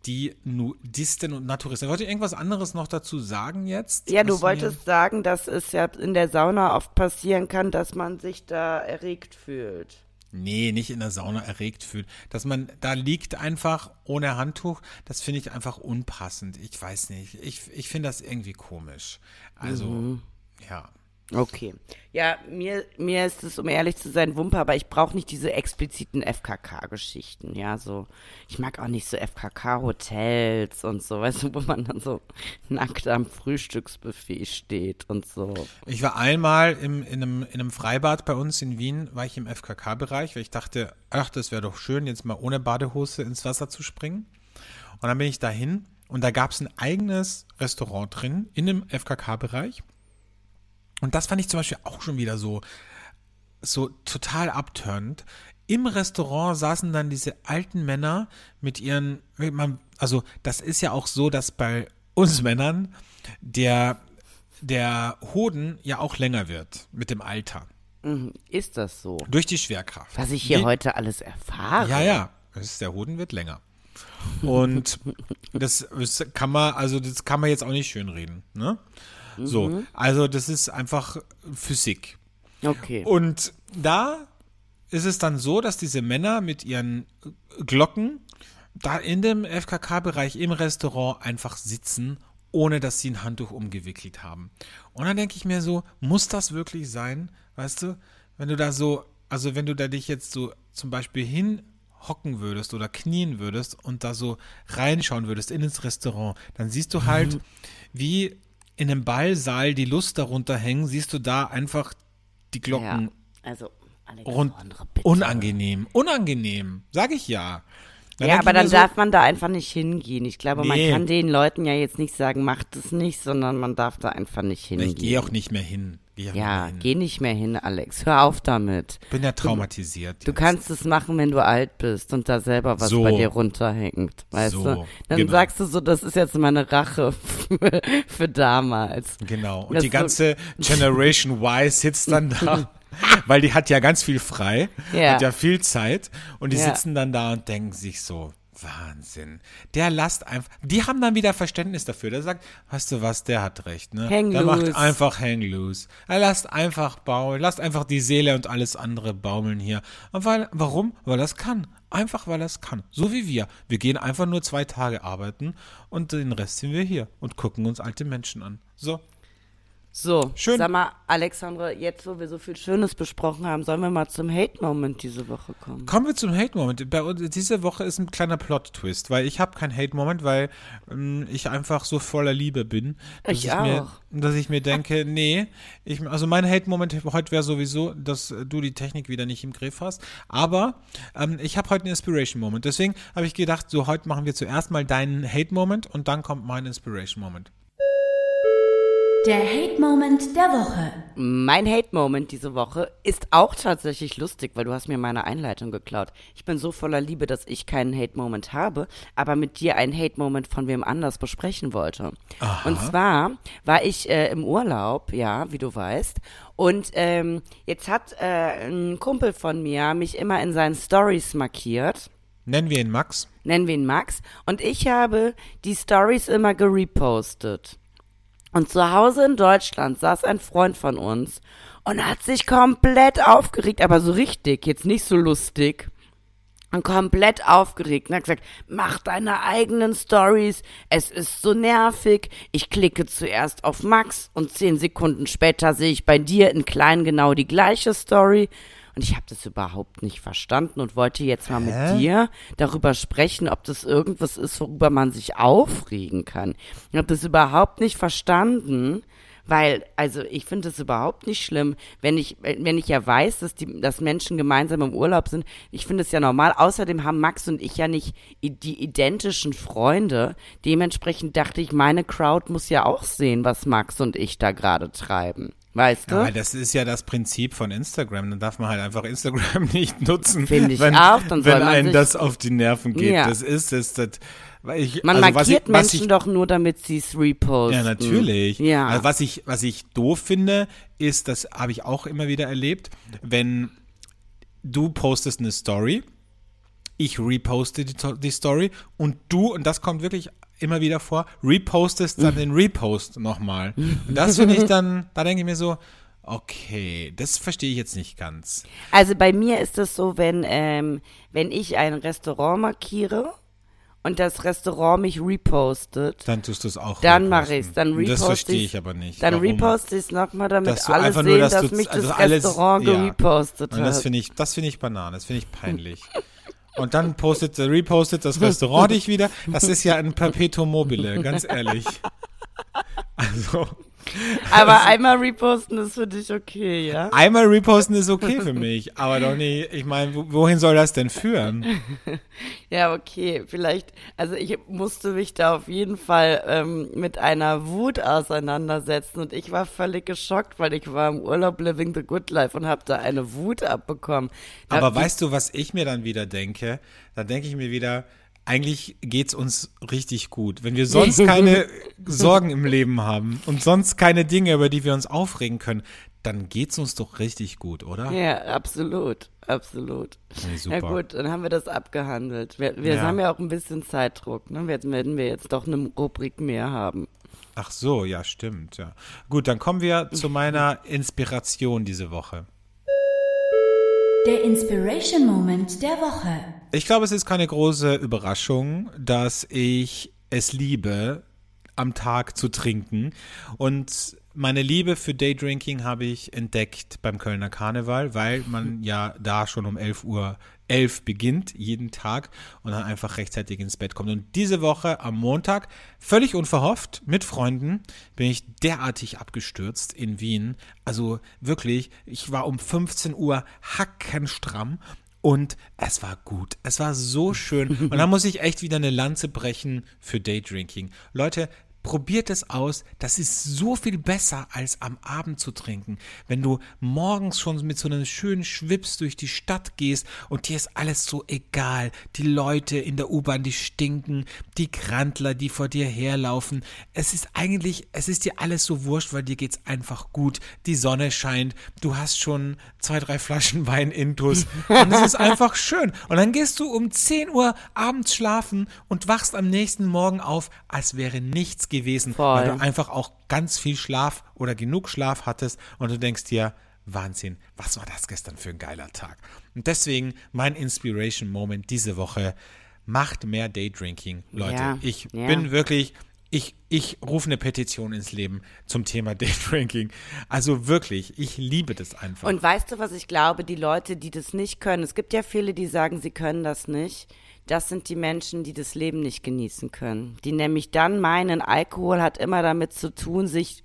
Die Nudisten und Naturisten. Wollt ihr irgendwas anderes noch dazu sagen jetzt?
Ja, du wolltest sagen, dass es ja in der Sauna oft passieren kann, dass man sich da erregt fühlt.
Nee, nicht in der Sauna erregt fühlt. Dass man da liegt einfach ohne Handtuch, das finde ich einfach unpassend. Ich weiß nicht. Ich, ich finde das irgendwie komisch. Also,
Mhm.
ja.
Okay. Ja, mir, mir ist es, um ehrlich zu sein, Wumpe, aber ich brauche nicht diese expliziten FKK-Geschichten, ja, so. Ich mag auch nicht so FKK-Hotels und so, weißt du, wo man dann so nackt am Frühstücksbuffet steht und so.
Ich war einmal im, in, einem, in einem Freibad bei uns in Wien, war ich im FKK-Bereich, weil ich dachte, ach, das wäre doch schön, jetzt mal ohne Badehose ins Wasser zu springen. Und dann bin ich dahin und da gab es ein eigenes Restaurant drin, in dem FKK-Bereich. Und das fand ich zum Beispiel auch schon wieder so, so total abtörend. Im Restaurant saßen dann diese alten Männer mit ihren, also das ist ja auch so, dass bei uns Männern der, der Hoden ja auch länger wird mit dem Alter.
Mhm. Ist das so?
Durch die Schwerkraft.
Was ich hier
Je-
heute alles erfahre.
Ja, ja. Ist, der Hoden wird länger. Und das, das kann man, also das kann man jetzt auch nicht schönreden. Ne? So, also das ist einfach Physik.
Okay.
Und da ist es dann so, dass diese Männer mit ihren Glocken da in dem FKK-Bereich im Restaurant einfach sitzen, ohne dass sie ein Handtuch umgewickelt haben. Und dann denke ich mir so, muss das wirklich sein? Weißt du, wenn du da so, also wenn du da dich jetzt so zum Beispiel hinhocken würdest oder knien würdest und da so reinschauen würdest in ins Restaurant, dann siehst du halt, wie in einem Ballsaal die Lust darunter hängen, siehst du da einfach die Glocken
ja. Also, bitte.
unangenehm, unangenehm, sag ich ja. Dann
Ja, aber dann
so,
darf man da einfach nicht hingehen. Ich glaube, man
Nee.
kann den Leuten ja jetzt nicht sagen, macht es nicht, sondern man darf da einfach nicht hingehen.
ich gehe auch nicht mehr hin.
Ja,
hin.
geh nicht mehr hin, Alex. Hör auf damit.
Bin ja traumatisiert.
Du
jetzt.
kannst es machen, wenn du alt bist und da selber was
So.
bei dir runterhängt, weißt
So,
du? Dann
genau.
sagst du so, das ist jetzt meine Rache für, für damals.
Genau. Und
Das
die
so-
ganze Generation Y sitzt dann da, weil die hat ja ganz viel frei,
Ja.
hat ja viel Zeit und die
Ja.
sitzen dann da und denken sich so, Wahnsinn. Der lasst einfach, die haben dann wieder Verständnis dafür. Der sagt, weißt du was, der hat recht, ne?
Hang
der
loose.
macht einfach hang loose. Er lasst einfach baumeln, lasst einfach die Seele und alles andere baumeln hier. Und weil, warum? Weil das kann. Einfach weil das kann. So wie wir. Wir gehen einfach nur zwei Tage arbeiten und den Rest sind wir hier und gucken uns alte Menschen an. So.
So,
Schön.
sag mal, Alexandre, jetzt wo wir so viel Schönes besprochen haben, sollen wir mal zum Hate-Moment diese Woche kommen?
Kommen wir zum Hate-Moment. Bei uns, diese Woche ist ein kleiner Plot-Twist, weil ich habe keinen Hate-Moment, weil ähm, ich einfach so voller Liebe bin. Dass
Ich
Mir,
auch.
dass ich mir denke, nee, ich, also mein Hate-Moment heute wäre sowieso, dass du die Technik wieder nicht im Griff hast. Aber ähm, ich habe heute einen Inspiration-Moment. Deswegen habe ich gedacht, so heute machen wir zuerst mal deinen Hate-Moment und dann kommt mein Inspiration-Moment.
Der Hate-Moment der Woche.
Mein Hate-Moment diese Woche ist auch tatsächlich lustig, weil du hast mir meine Einleitung geklaut. Ich bin so voller Liebe, dass ich keinen Hate-Moment habe, aber mit dir einen Hate-Moment von wem anders besprechen wollte. Und zwar war ich äh, im Urlaub, ja, wie du weißt, und ähm, jetzt hat äh, ein Kumpel von mir mich immer in seinen Stories markiert.
Nennen wir ihn Max.
nennen wir ihn Max, und ich habe die Stories immer gerepostet. Und zu Hause in Deutschland saß ein Freund von uns und hat sich komplett aufgeregt, aber so richtig, jetzt nicht so lustig. Und komplett aufgeregt und hat gesagt, mach deine eigenen Stories, es ist so nervig. Ich klicke zuerst auf Max und zehn Sekunden später sehe ich bei dir in klein genau die gleiche Story. Und ich habe das überhaupt nicht verstanden und wollte jetzt mal mit
Hä?
dir darüber sprechen, ob das irgendwas ist, worüber man sich aufregen kann. Ich habe das überhaupt nicht verstanden. Weil, also ich finde es überhaupt nicht schlimm, wenn ich, wenn ich ja weiß, dass die, dass Menschen gemeinsam im Urlaub sind. Ich finde es ja normal. Außerdem haben Max und ich ja nicht die identischen Freunde. Dementsprechend dachte ich, meine Crowd muss ja auch sehen, was Max und ich da gerade treiben. Weißt du?
Ja, weil das ist ja das Prinzip von Instagram. Dann darf man halt einfach Instagram nicht nutzen.
Finde ich
wenn,
auch, dann
wenn
man
einem das auf die Nerven geht.
Ja.
Das ist es. Das, weil ich,
Man
also was
markiert
ich, was
Menschen
ich,
doch nur, damit sie es reposten.
Ja, natürlich.
Ja.
Also was ich, was ich doof finde, ist, das habe ich auch immer wieder erlebt, wenn du postest eine Story, ich reposte die, die Story und du, und das kommt wirklich immer wieder vor, repostest dann den Repost nochmal. Und das finde ich dann, da denke ich mir so, okay, das verstehe ich jetzt nicht ganz.
Also bei mir ist es so, wenn, ähm, wenn ich ein Restaurant markiere und das Restaurant mich repostet,
Dann tust du es auch.
dann mache ich es. Dann
Und Das
reposte
verstehe
ich
aber nicht.
Dann
Warum?
reposte ich es nochmal, damit
Dass du
alle sehen,
nur, dass
dass mich
also
das
alles-
Restaurant
ja.
gerepostet
Und das
hat.
finde ich, das finde ich Banane, das finde ich peinlich. Und dann postet, repostet das Restaurant dich wieder. Das ist ja ein Perpetuum mobile, ganz ehrlich. Also,
Aber einmal reposten ist für dich okay, ja?
einmal reposten ist okay für mich, aber doch nicht, ich meine, wo- wohin soll das denn führen?
Ja, okay. Vielleicht, also ich musste mich da auf jeden Fall ähm, mit einer Wut auseinandersetzen und ich war völlig geschockt, weil ich war im Urlaub Living the Good Life und habe da eine Wut abbekommen. Da
Aber weißt du, was ich mir dann wieder denke? Da denke ich mir wieder, eigentlich geht's uns richtig gut. Wenn wir sonst keine Sorgen im Leben haben und sonst keine Dinge, über die wir uns aufregen können, dann geht's uns doch richtig gut, oder?
Ja, absolut, absolut.
Nee, super.
Ja gut, dann haben wir das abgehandelt. Wir, wir
Ja.
haben ja auch ein bisschen Zeitdruck. Ne? Jetzt werden wir jetzt doch eine Rubrik mehr haben.
Ach so, ja, stimmt, ja. Gut, dann kommen wir zu meiner Inspiration diese Woche.
Der Inspiration Moment der Woche.
Ich glaube, es ist keine große Überraschung, dass ich es liebe, am Tag zu trinken. Und meine Liebe für Daydrinking habe ich entdeckt beim Kölner Karneval, weil man ja da schon um 11 Uhr 11 beginnt, jeden Tag, und dann einfach rechtzeitig ins Bett kommt. Und diese Woche am Montag, völlig unverhofft, mit Freunden, bin ich derartig abgestürzt in Wien. Also wirklich, ich war um 15 Uhr hackenstramm und es war gut. Es war so schön. Und da muss ich echt wieder eine Lanze brechen für Daydrinking. Leute, probiert es aus. Das ist so viel besser, als am Abend zu trinken. Wenn du morgens schon mit so einem schönen Schwips durch die Stadt gehst und dir ist alles so egal. Die Leute in der U-Bahn, die stinken, die Krantler, die vor dir herlaufen. Es ist eigentlich, es ist dir alles so wurscht, weil dir geht's einfach gut. Die Sonne scheint. Du hast schon zwei, drei Flaschen Wein intus. Und es ist einfach schön. Und dann gehst du um 10 Uhr abends schlafen und wachst am nächsten Morgen auf, als wäre nichts gewesen,
Voll.
weil du einfach auch ganz viel Schlaf oder genug Schlaf hattest und du denkst dir, Wahnsinn, was war das gestern für ein geiler Tag? Und deswegen mein Inspiration Moment diese Woche, macht mehr Daydrinking, Leute.
Ja,
ich
ja.
bin wirklich, ich, ich rufe eine Petition ins Leben zum Thema Daydrinking. Also wirklich, ich liebe das einfach.
Und weißt du, was ich glaube? Die Leute, die das nicht können, es gibt ja viele, die sagen, sie können das nicht. Das sind die Menschen, die das Leben nicht genießen können. Die nämlich dann meinen, Alkohol hat immer damit zu tun, sich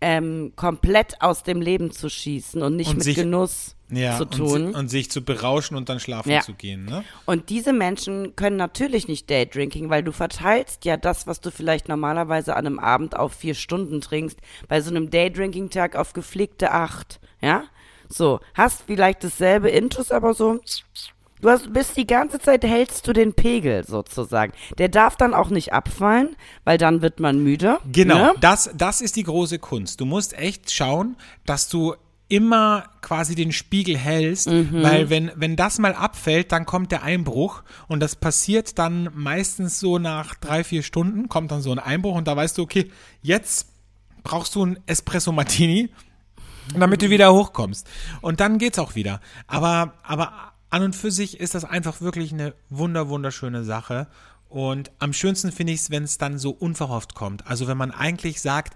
ähm, komplett aus dem Leben zu schießen und nicht
Und
mit
sich-
Genuss
ja,
zu
und,
tun.
si- und sich zu berauschen und dann schlafen
Ja.
zu gehen, ne?
Und diese Menschen können natürlich nicht Daydrinking, weil du verteilst ja das, was du vielleicht normalerweise an einem Abend auf vier Stunden trinkst, bei so einem Daydrinking-Tag auf gepflegte acht, ja? So, hast vielleicht dasselbe Intus, aber so, du hast, bist die ganze Zeit hältst du den Pegel sozusagen. Der darf dann auch nicht abfallen, weil dann wird man müde.
Genau,
Ne?
das, das ist die große Kunst. Du musst echt schauen, dass du immer quasi den Spiegel hältst,
Mhm.
weil wenn, wenn das mal abfällt, dann kommt der Einbruch und das passiert dann meistens so nach drei, vier Stunden, kommt dann so ein Einbruch und da weißt du, okay, jetzt brauchst du ein Espresso Martini, damit du wieder hochkommst. Und dann geht's auch wieder. Aber, aber an und für sich ist das einfach wirklich eine wunder, wunderschöne Sache. Und am schönsten finde ich es, wenn es dann so unverhofft kommt. Also wenn man eigentlich sagt,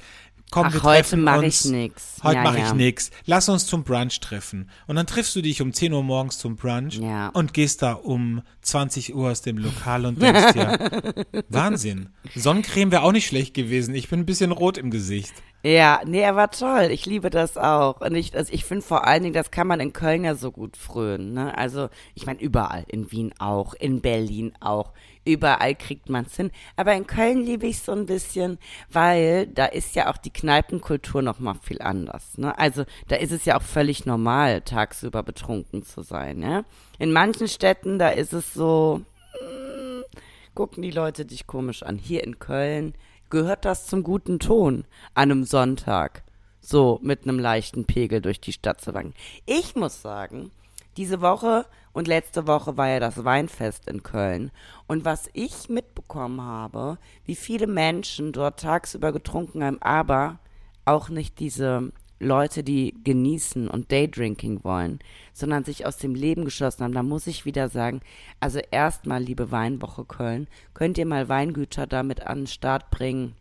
komm,
Ach,
wir
heute
treffen
mach
uns,
ich nix.
Heute
Ja,
mache
ja.
ich nix. Lass uns zum Brunch treffen. Und dann triffst du dich um 10 Uhr morgens zum Brunch
Ja.
und gehst da um 20 Uhr aus dem Lokal und denkst dir, Wahnsinn. Sonnencreme wäre auch nicht schlecht gewesen. Ich bin ein bisschen rot im Gesicht.
Ja, nee, er war toll. Ich liebe das auch. Und ich, also ich finde vor allen Dingen, das kann man in Köln ja so gut frönen. Ne? Also, ich meine, überall. In Wien auch, in Berlin auch. Überall kriegt man es hin. Aber in Köln liebe ich so ein bisschen, weil da ist ja auch die Kneipenkultur noch mal viel anders. Ne? Also, da ist es ja auch völlig normal, tagsüber betrunken zu sein. Ja? In manchen Städten, da ist es so, mm, gucken die Leute dich komisch an. Hier in Köln gehört das zum guten Ton an einem Sonntag, so mit einem leichten Pegel durch die Stadt zu wanken. Ich muss sagen, diese Woche und letzte Woche war ja das Weinfest in Köln. Und was ich mitbekommen habe, wie viele Menschen dort tagsüber getrunken haben, aber auch nicht diese Leute, die genießen und Daydrinking wollen, sondern sich aus dem Leben geschossen haben. Da muss ich wieder sagen, also erstmal, liebe Weinwoche Köln, könnt ihr mal Weingüter damit an den Start bringen,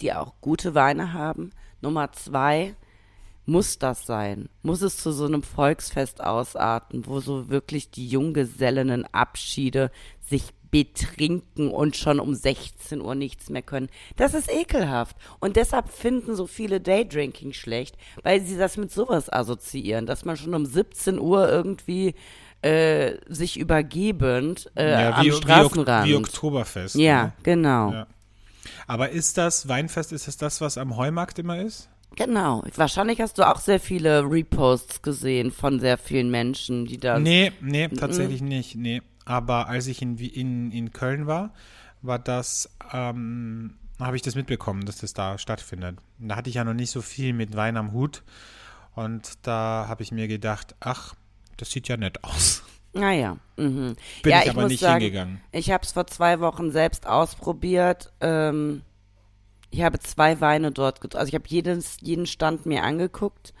die auch gute Weine haben. Nummer zwei, muss das sein? Muss es zu so einem Volksfest ausarten, wo so wirklich die Junggesellinnenabschiede sich betrinken und schon um 16 Uhr nichts mehr können. Das ist ekelhaft. Und deshalb finden so viele Daydrinking schlecht, weil sie das mit sowas assoziieren, dass man schon um 17 Uhr irgendwie äh, sich übergebend äh, ja, am
wie,
Straßenrand.
Wie, wie Oktoberfest.
Ja, ne? genau. Ja.
Aber ist das Weinfest, ist das das, was am Heumarkt immer ist?
Genau. Wahrscheinlich hast du auch sehr viele Reposts gesehen von sehr vielen Menschen, die da.
Nee, nee, tatsächlich nicht. Nee. Aber als ich in, in, in Köln war, war das, ähm, habe ich das mitbekommen, dass das da stattfindet. Und da hatte ich ja noch nicht so viel mit Wein am Hut. Und da habe ich mir gedacht, ach, das sieht ja nett aus.
Naja. Ah mhm.
Bin
ja,
ich, aber nicht
sagen,
hingegangen.
Ich habe es vor zwei Wochen selbst ausprobiert. Ähm, ich habe zwei Weine dort getrunken. Also ich habe jeden Stand mir angeguckt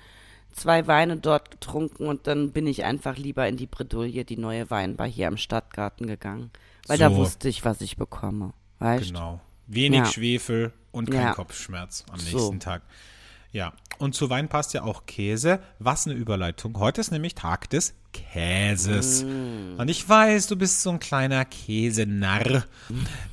zwei Weine dort getrunken und dann bin ich einfach lieber in die Bredouille, die neue Weinbar hier am Stadtgarten gegangen. Weil so. da wusste ich, was ich bekomme. Weißt?
Genau. Wenig ja. Schwefel und kein ja. Kopfschmerz am nächsten so. Tag. Ja, und zu Wein passt ja auch Käse. Was eine Überleitung. Heute ist nämlich Tag des Käses. Mm. Und ich weiß, du bist so ein kleiner Käsenarr.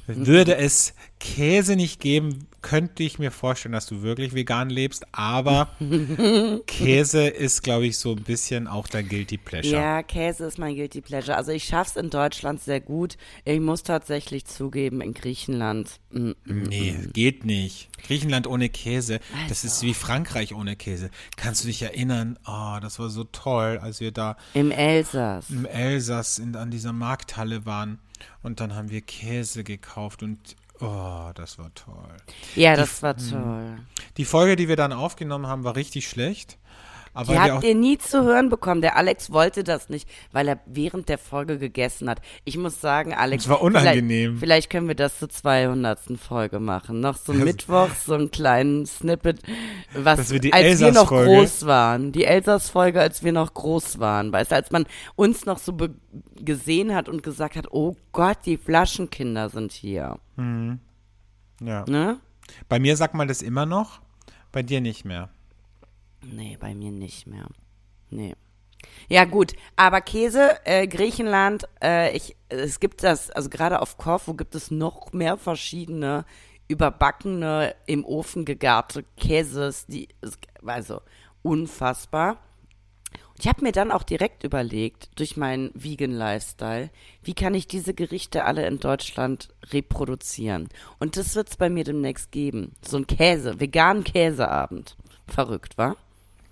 Würde es Käse nicht geben, könnte ich mir vorstellen, dass du wirklich vegan lebst, aber Käse ist, glaube ich, so ein bisschen auch dein Guilty Pleasure.
Ja, Käse ist mein Guilty Pleasure. Also ich schaffe es in Deutschland sehr gut. Ich muss tatsächlich zugeben, in Griechenland.
Mm, mm, nee, mm. geht nicht. Griechenland ohne Käse, also. das ist wie Frankreich ohne Käse. Kannst du dich erinnern? Oh, das war so toll, als wir da
im Elsass,
im Elsass in, an dieser Markthalle waren. Und dann haben wir Käse gekauft und Oh, das war toll.
Ja, die, das war hm. toll.
Die Folge, die wir dann aufgenommen haben, war richtig schlecht.
Aber die habt ihr nie zu hören bekommen. Der Alex wollte das nicht, weil er während der Folge gegessen hat. Ich muss sagen, Alex.
Das war unangenehm.
Vielleicht, vielleicht können wir das zur 200. Folge machen. Noch so Mittwoch, so einen kleinen Snippet, was, wir als wir noch groß waren. Die Elsass-Folge, als wir noch groß waren. Weißt du, als man uns noch so gesehen hat und gesagt hat, oh Gott, die Flaschenkinder sind hier.
Mhm. Ja. Ne? Bei mir sagt man das immer noch, bei dir nicht mehr.
Nee, bei mir nicht mehr. Nee. Ja, gut, aber Käse, äh, Griechenland, äh, ich, es gibt das, also gerade auf Korfu gibt es noch mehr verschiedene überbackene, im Ofen gegarte Käses, die, also unfassbar. Und ich habe mir dann auch direkt überlegt, durch meinen Vegan Lifestyle, wie kann ich diese Gerichte alle in Deutschland reproduzieren? Und das wird es bei mir demnächst geben. So ein Käse, veganen Käseabend. Verrückt, wa?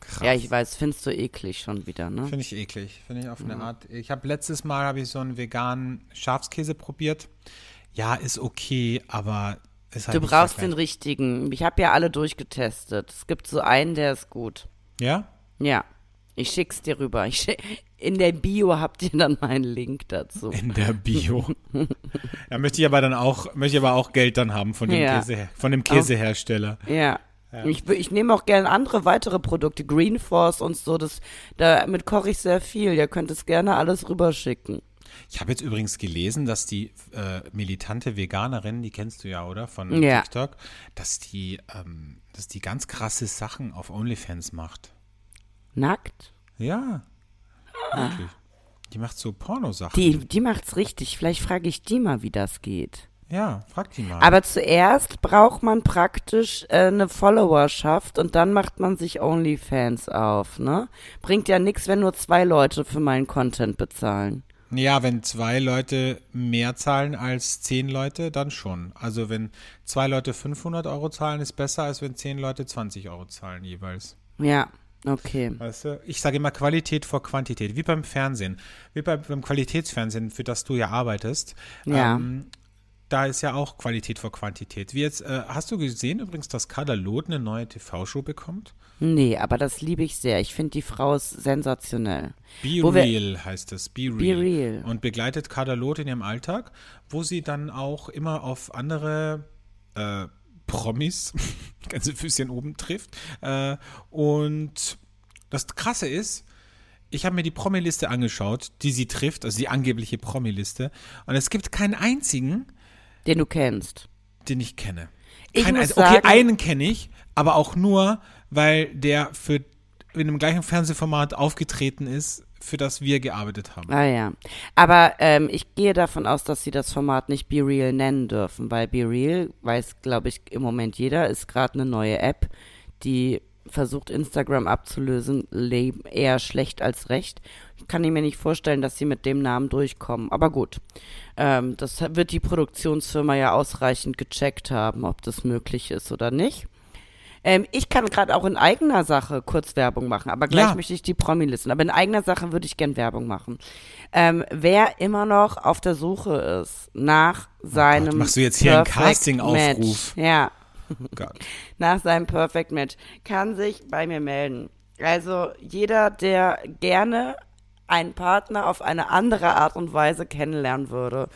Krass. Ja, ich weiß, findest du eklig schon wieder, ne?
Finde ich eklig. Finde ich auf eine mhm. Art. Ich habe letztes Mal habe ich so einen veganen Schafskäse probiert. Ja, ist okay, aber ist
halt Du brauchst den richtigen. Ich habe ja alle durchgetestet. Es gibt so einen, der ist gut.
Ja?
Ja. Ich schick's dir rüber. Schick, in der Bio habt ihr dann meinen Link dazu.
In der Bio. da möchte ich aber dann auch, möchte ich aber auch Geld dann haben von dem ja. Käse, von dem Käsehersteller.
Ja. Ja. Ich, ich nehme auch gerne andere weitere Produkte, Green Force und so. Das, damit koche ich sehr viel. Ihr könnt es gerne alles rüberschicken.
Ich habe jetzt übrigens gelesen, dass die äh, militante Veganerin, die kennst du ja, oder? Von ja. TikTok, dass die, ähm, dass die ganz krasse Sachen auf OnlyFans macht.
Nackt?
Ja. Ah. Die macht so Pornosachen.
Die, die macht's richtig. Vielleicht frage ich die mal, wie das geht.
Ja, frag die mal.
Aber zuerst braucht man praktisch äh, eine Followerschaft und dann macht man sich OnlyFans auf, ne? Bringt ja nichts, wenn nur zwei Leute für meinen Content bezahlen.
Ja, wenn zwei Leute mehr zahlen als zehn Leute, dann schon. Also wenn zwei Leute 500 Euro zahlen, ist besser, als wenn zehn Leute 20 Euro zahlen jeweils.
Ja, okay.
Weißt du, ich sage immer Qualität vor Quantität, wie beim Fernsehen, wie beim, beim Qualitätsfernsehen, für das du ja arbeitest.
Ja.
Ähm, da ist ja auch Qualität vor Quantität. Wie jetzt, äh, hast du gesehen übrigens, dass Kadalot eine neue TV-Show bekommt?
Nee, aber das liebe ich sehr. Ich finde die Frau sensationell.
Be
Wo
Real heißt es. Be Real.
Be Real.
Und begleitet Kadalot in ihrem Alltag, wo sie dann auch immer auf andere äh, Promis, ganze Füßchen oben trifft. Äh, und das Krasse ist, ich habe mir die Promi-Liste angeschaut, die sie trifft, also die angebliche Promi-Liste. Und es gibt keinen einzigen,
Den du kennst.
den ich kenne.
Ich
Kein
muss
ein- okay,
sagen-
einen kenne ich, aber auch nur, weil der für in dem gleichen Fernsehformat aufgetreten ist, für das wir gearbeitet haben.
Ah ja. Aber ähm, ich gehe davon aus, dass sie das Format nicht Be Real nennen dürfen, weil Be Real, weiß glaube ich im Moment jeder, ist gerade eine neue App, die versucht Instagram abzulösen, eher schlecht als recht. Kann ich mir nicht vorstellen, dass sie mit dem Namen durchkommen. Aber gut, ähm, das wird die Produktionsfirma ja ausreichend gecheckt haben, ob das möglich ist oder nicht. Ähm, ich kann gerade auch in eigener Sache kurz Werbung machen, aber gleich
Ja.
möchte ich die Promi-Listen. Aber in eigener Sache würde ich gern Werbung machen. Ähm, wer immer noch auf der Suche ist nach seinem
machst du jetzt hier einen Casting-Aufruf?
Ja,
Gott.
nach seinem Perfect Match, kann sich bei mir melden. Also jeder, der gerne einen Partner auf eine andere Art und Weise kennenlernen würde,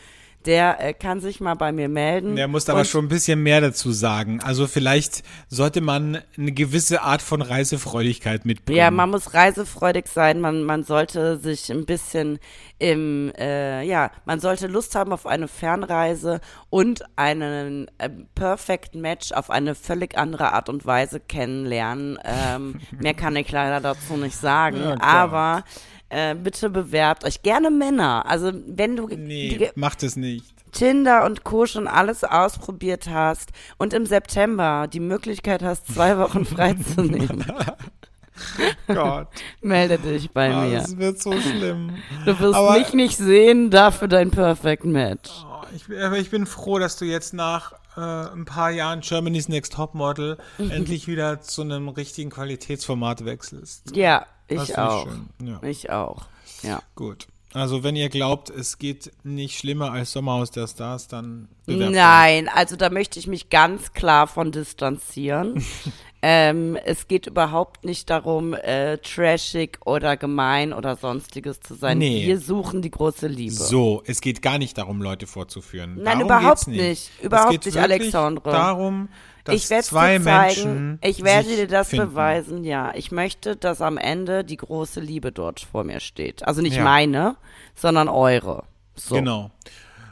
der äh, kann sich mal bei mir melden.
Der muss aber schon ein bisschen mehr dazu sagen. Also vielleicht sollte man eine gewisse Art von Reisefreudigkeit mitbringen.
Ja, man muss reisefreudig sein, man, man sollte sich ein bisschen im, äh, ja, man sollte Lust haben auf eine Fernreise und einen äh, Perfect Match auf eine völlig andere Art und Weise kennenlernen. Ähm, mehr kann ich leider dazu nicht sagen,
Ja,
aber äh, bitte bewerbt euch. Gerne Männer. Also wenn du
nee, macht es nicht.
Tinder und Co. schon alles ausprobiert hast und im September die Möglichkeit hast, zwei Wochen freizunehmen,
Gott,
melde dich bei
ah,
mir.
das wird so schlimm.
Du wirst
Aber-
mich nicht sehen, dafür dein Perfect Match.
Oh, ich, bin- aber ich bin froh, dass du jetzt nach äh, ein paar Jahren Germany's Next Topmodel endlich wieder zu einem richtigen Qualitätsformat wechselst.
Ja, ich auch.
Ja,
Ich auch. Ja.
gut. Also wenn ihr glaubt, es geht nicht schlimmer als Sommerhaus der Stars, dann bewerbt euch.
Nein, also da möchte ich mich ganz klar von distanzieren. ähm, es geht überhaupt nicht darum, äh, trashig oder gemein oder sonstiges zu sein.
Nee.
Wir suchen die große Liebe.
So, es geht gar nicht darum, Leute vorzuführen.
Nein,
darum
überhaupt
nicht.
nicht. Überhaupt
es geht
nicht, Alexandre.
darum, dass
ich werde
zwei
dir zeigen,
Menschen
ich werde dir das
finden.
beweisen, ja. Ich möchte, dass am Ende die große Liebe dort vor mir steht. Also nicht
Ja.
meine, sondern eure. So.
Genau.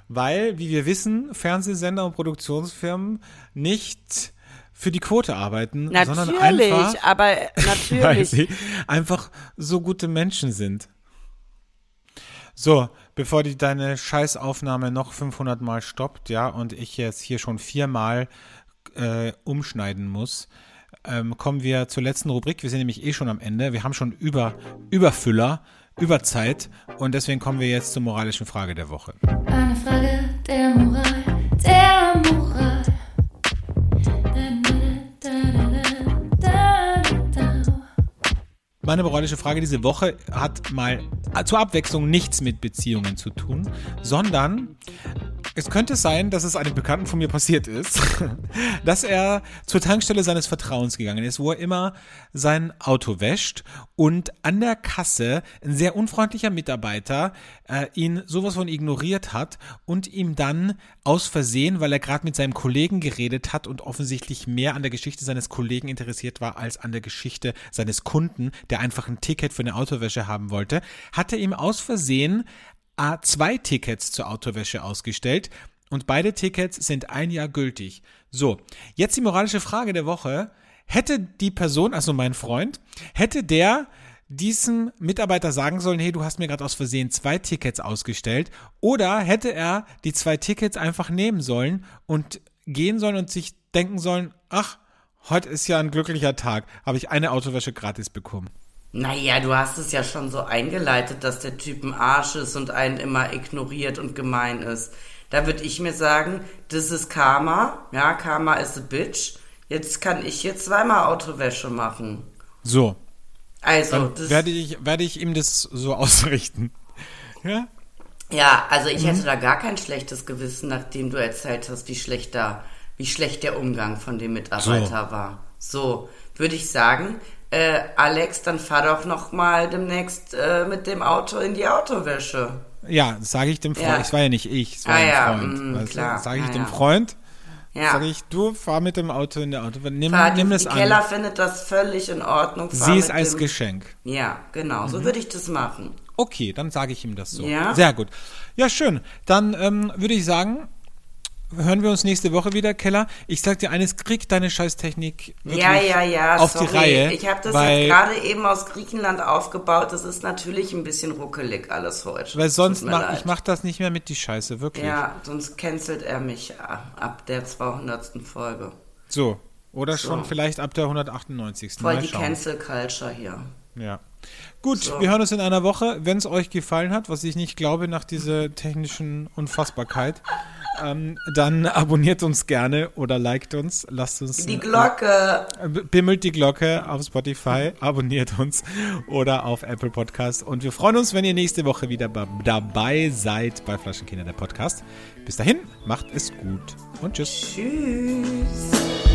Weil, wie wir wissen, Fernsehsender und Produktionsfirmen nicht für die Quote arbeiten, sondern
Natürlich,
einfach,
aber
weil
natürlich.
sie einfach so gute Menschen sind. So, bevor die deine Scheißaufnahme noch 500 Mal stoppt, ja, und ich jetzt hier schon viermal äh, umschneiden muss, ähm, kommen wir zur letzten Rubrik. Wir sind nämlich eh schon am Ende. Wir haben schon über Überfüller, Überzeit und deswegen kommen wir jetzt zur moralischen Frage der Woche.
Eine Frage der Moral, der Moral.
Meine moralische Frage diese Woche hat mal zur Abwechslung nichts mit Beziehungen zu tun, sondern es könnte sein, dass es einem Bekannten von mir passiert ist, dass er zur Tankstelle seines Vertrauens gegangen ist, wo er immer sein Auto wäscht und an der Kasse ein sehr unfreundlicher Mitarbeiter äh, ihn sowas von ignoriert hat und ihm dann aus Versehen, weil er gerade mit seinem Kollegen geredet hat und offensichtlich mehr an der Geschichte seines Kollegen interessiert war als an der Geschichte seines Kunden, der einfach ein Ticket für eine Autowäsche haben wollte, hat er ihm aus Versehen äh, zwei Tickets zur Autowäsche ausgestellt und beide Tickets sind ein Jahr gültig. So, jetzt die moralische Frage der Woche. Hätte die Person, also mein Freund, hätte der diesem Mitarbeiter sagen sollen, hey, du hast mir gerade aus Versehen zwei Tickets ausgestellt? Oder hätte er die zwei Tickets einfach nehmen sollen und gehen sollen und sich denken sollen, ach, heute ist ja ein glücklicher Tag, habe ich eine Autowäsche gratis bekommen.
Naja, du hast es ja schon so eingeleitet, dass der Typ ein Arsch ist und einen immer ignoriert und gemein ist. Da würde ich mir sagen, das ist Karma. Ja, Karma is a bitch. Jetzt kann ich hier zweimal Autowäsche machen.
So,
Also,
dann
das,
werde ich, werde ich ihm das so ausrichten. Ja?
ja, also ich
Mhm.
hätte da gar kein schlechtes Gewissen, nachdem du erzählt hast, wie schlecht da, wie schlecht der Umgang von dem Mitarbeiter war. So, würde ich sagen, äh, Alex, dann fahr doch noch mal demnächst äh, mit dem Auto in die Autowäsche.
Ja, sage ich dem Freund.
Ja.
Es war ja nicht ich, es war
Ah
ein
ja,
Freund.
mm,
weißt
klar.
Sage ich
Ah
dem
ja.
Freund,
Ja.
sage ich, du fahr mit dem Auto in der Auto. Nimm,
Fahr, die,
nimm das
die
an.
Keller findet das völlig in Ordnung. Fahr
Sieh es als
dem-
Geschenk.
Ja, genau,
Mhm.
so würde ich das machen.
Okay, dann sage ich ihm das so.
Ja?
Sehr gut. Ja, schön. Dann ähm, würde ich sagen, hören wir uns nächste Woche wieder, Keller. Ich sag dir eines, krieg deine Scheißtechnik
Ja, ja, ja,
auf
sorry.
die Reihe.
Ich habe das jetzt gerade eben aus Griechenland aufgebaut. Das ist natürlich ein bisschen ruckelig alles heute.
Weil sonst mach
leid.
ich mach das nicht mehr mit die Scheiße, wirklich.
Ja, sonst cancelt er mich ab ab der 200. Folge.
So. Oder
So.
schon vielleicht ab der 198.
Voll
Mal
die
schauen.
Cancel Culture hier.
Ja. Gut,
So.
wir hören uns in einer Woche. Wenn es euch gefallen hat, was ich nicht glaube nach dieser technischen Unfassbarkeit, ähm, dann abonniert uns gerne oder liked uns. Lasst uns.
Die Glocke.
äh, Bimmelt die Glocke auf Spotify, abonniert uns oder auf Apple Podcast. Und wir freuen uns, wenn ihr nächste Woche wieder dabei seid bei Flaschenkinder, der Podcast. Bis dahin, macht es gut und tschüss.
Tschüss.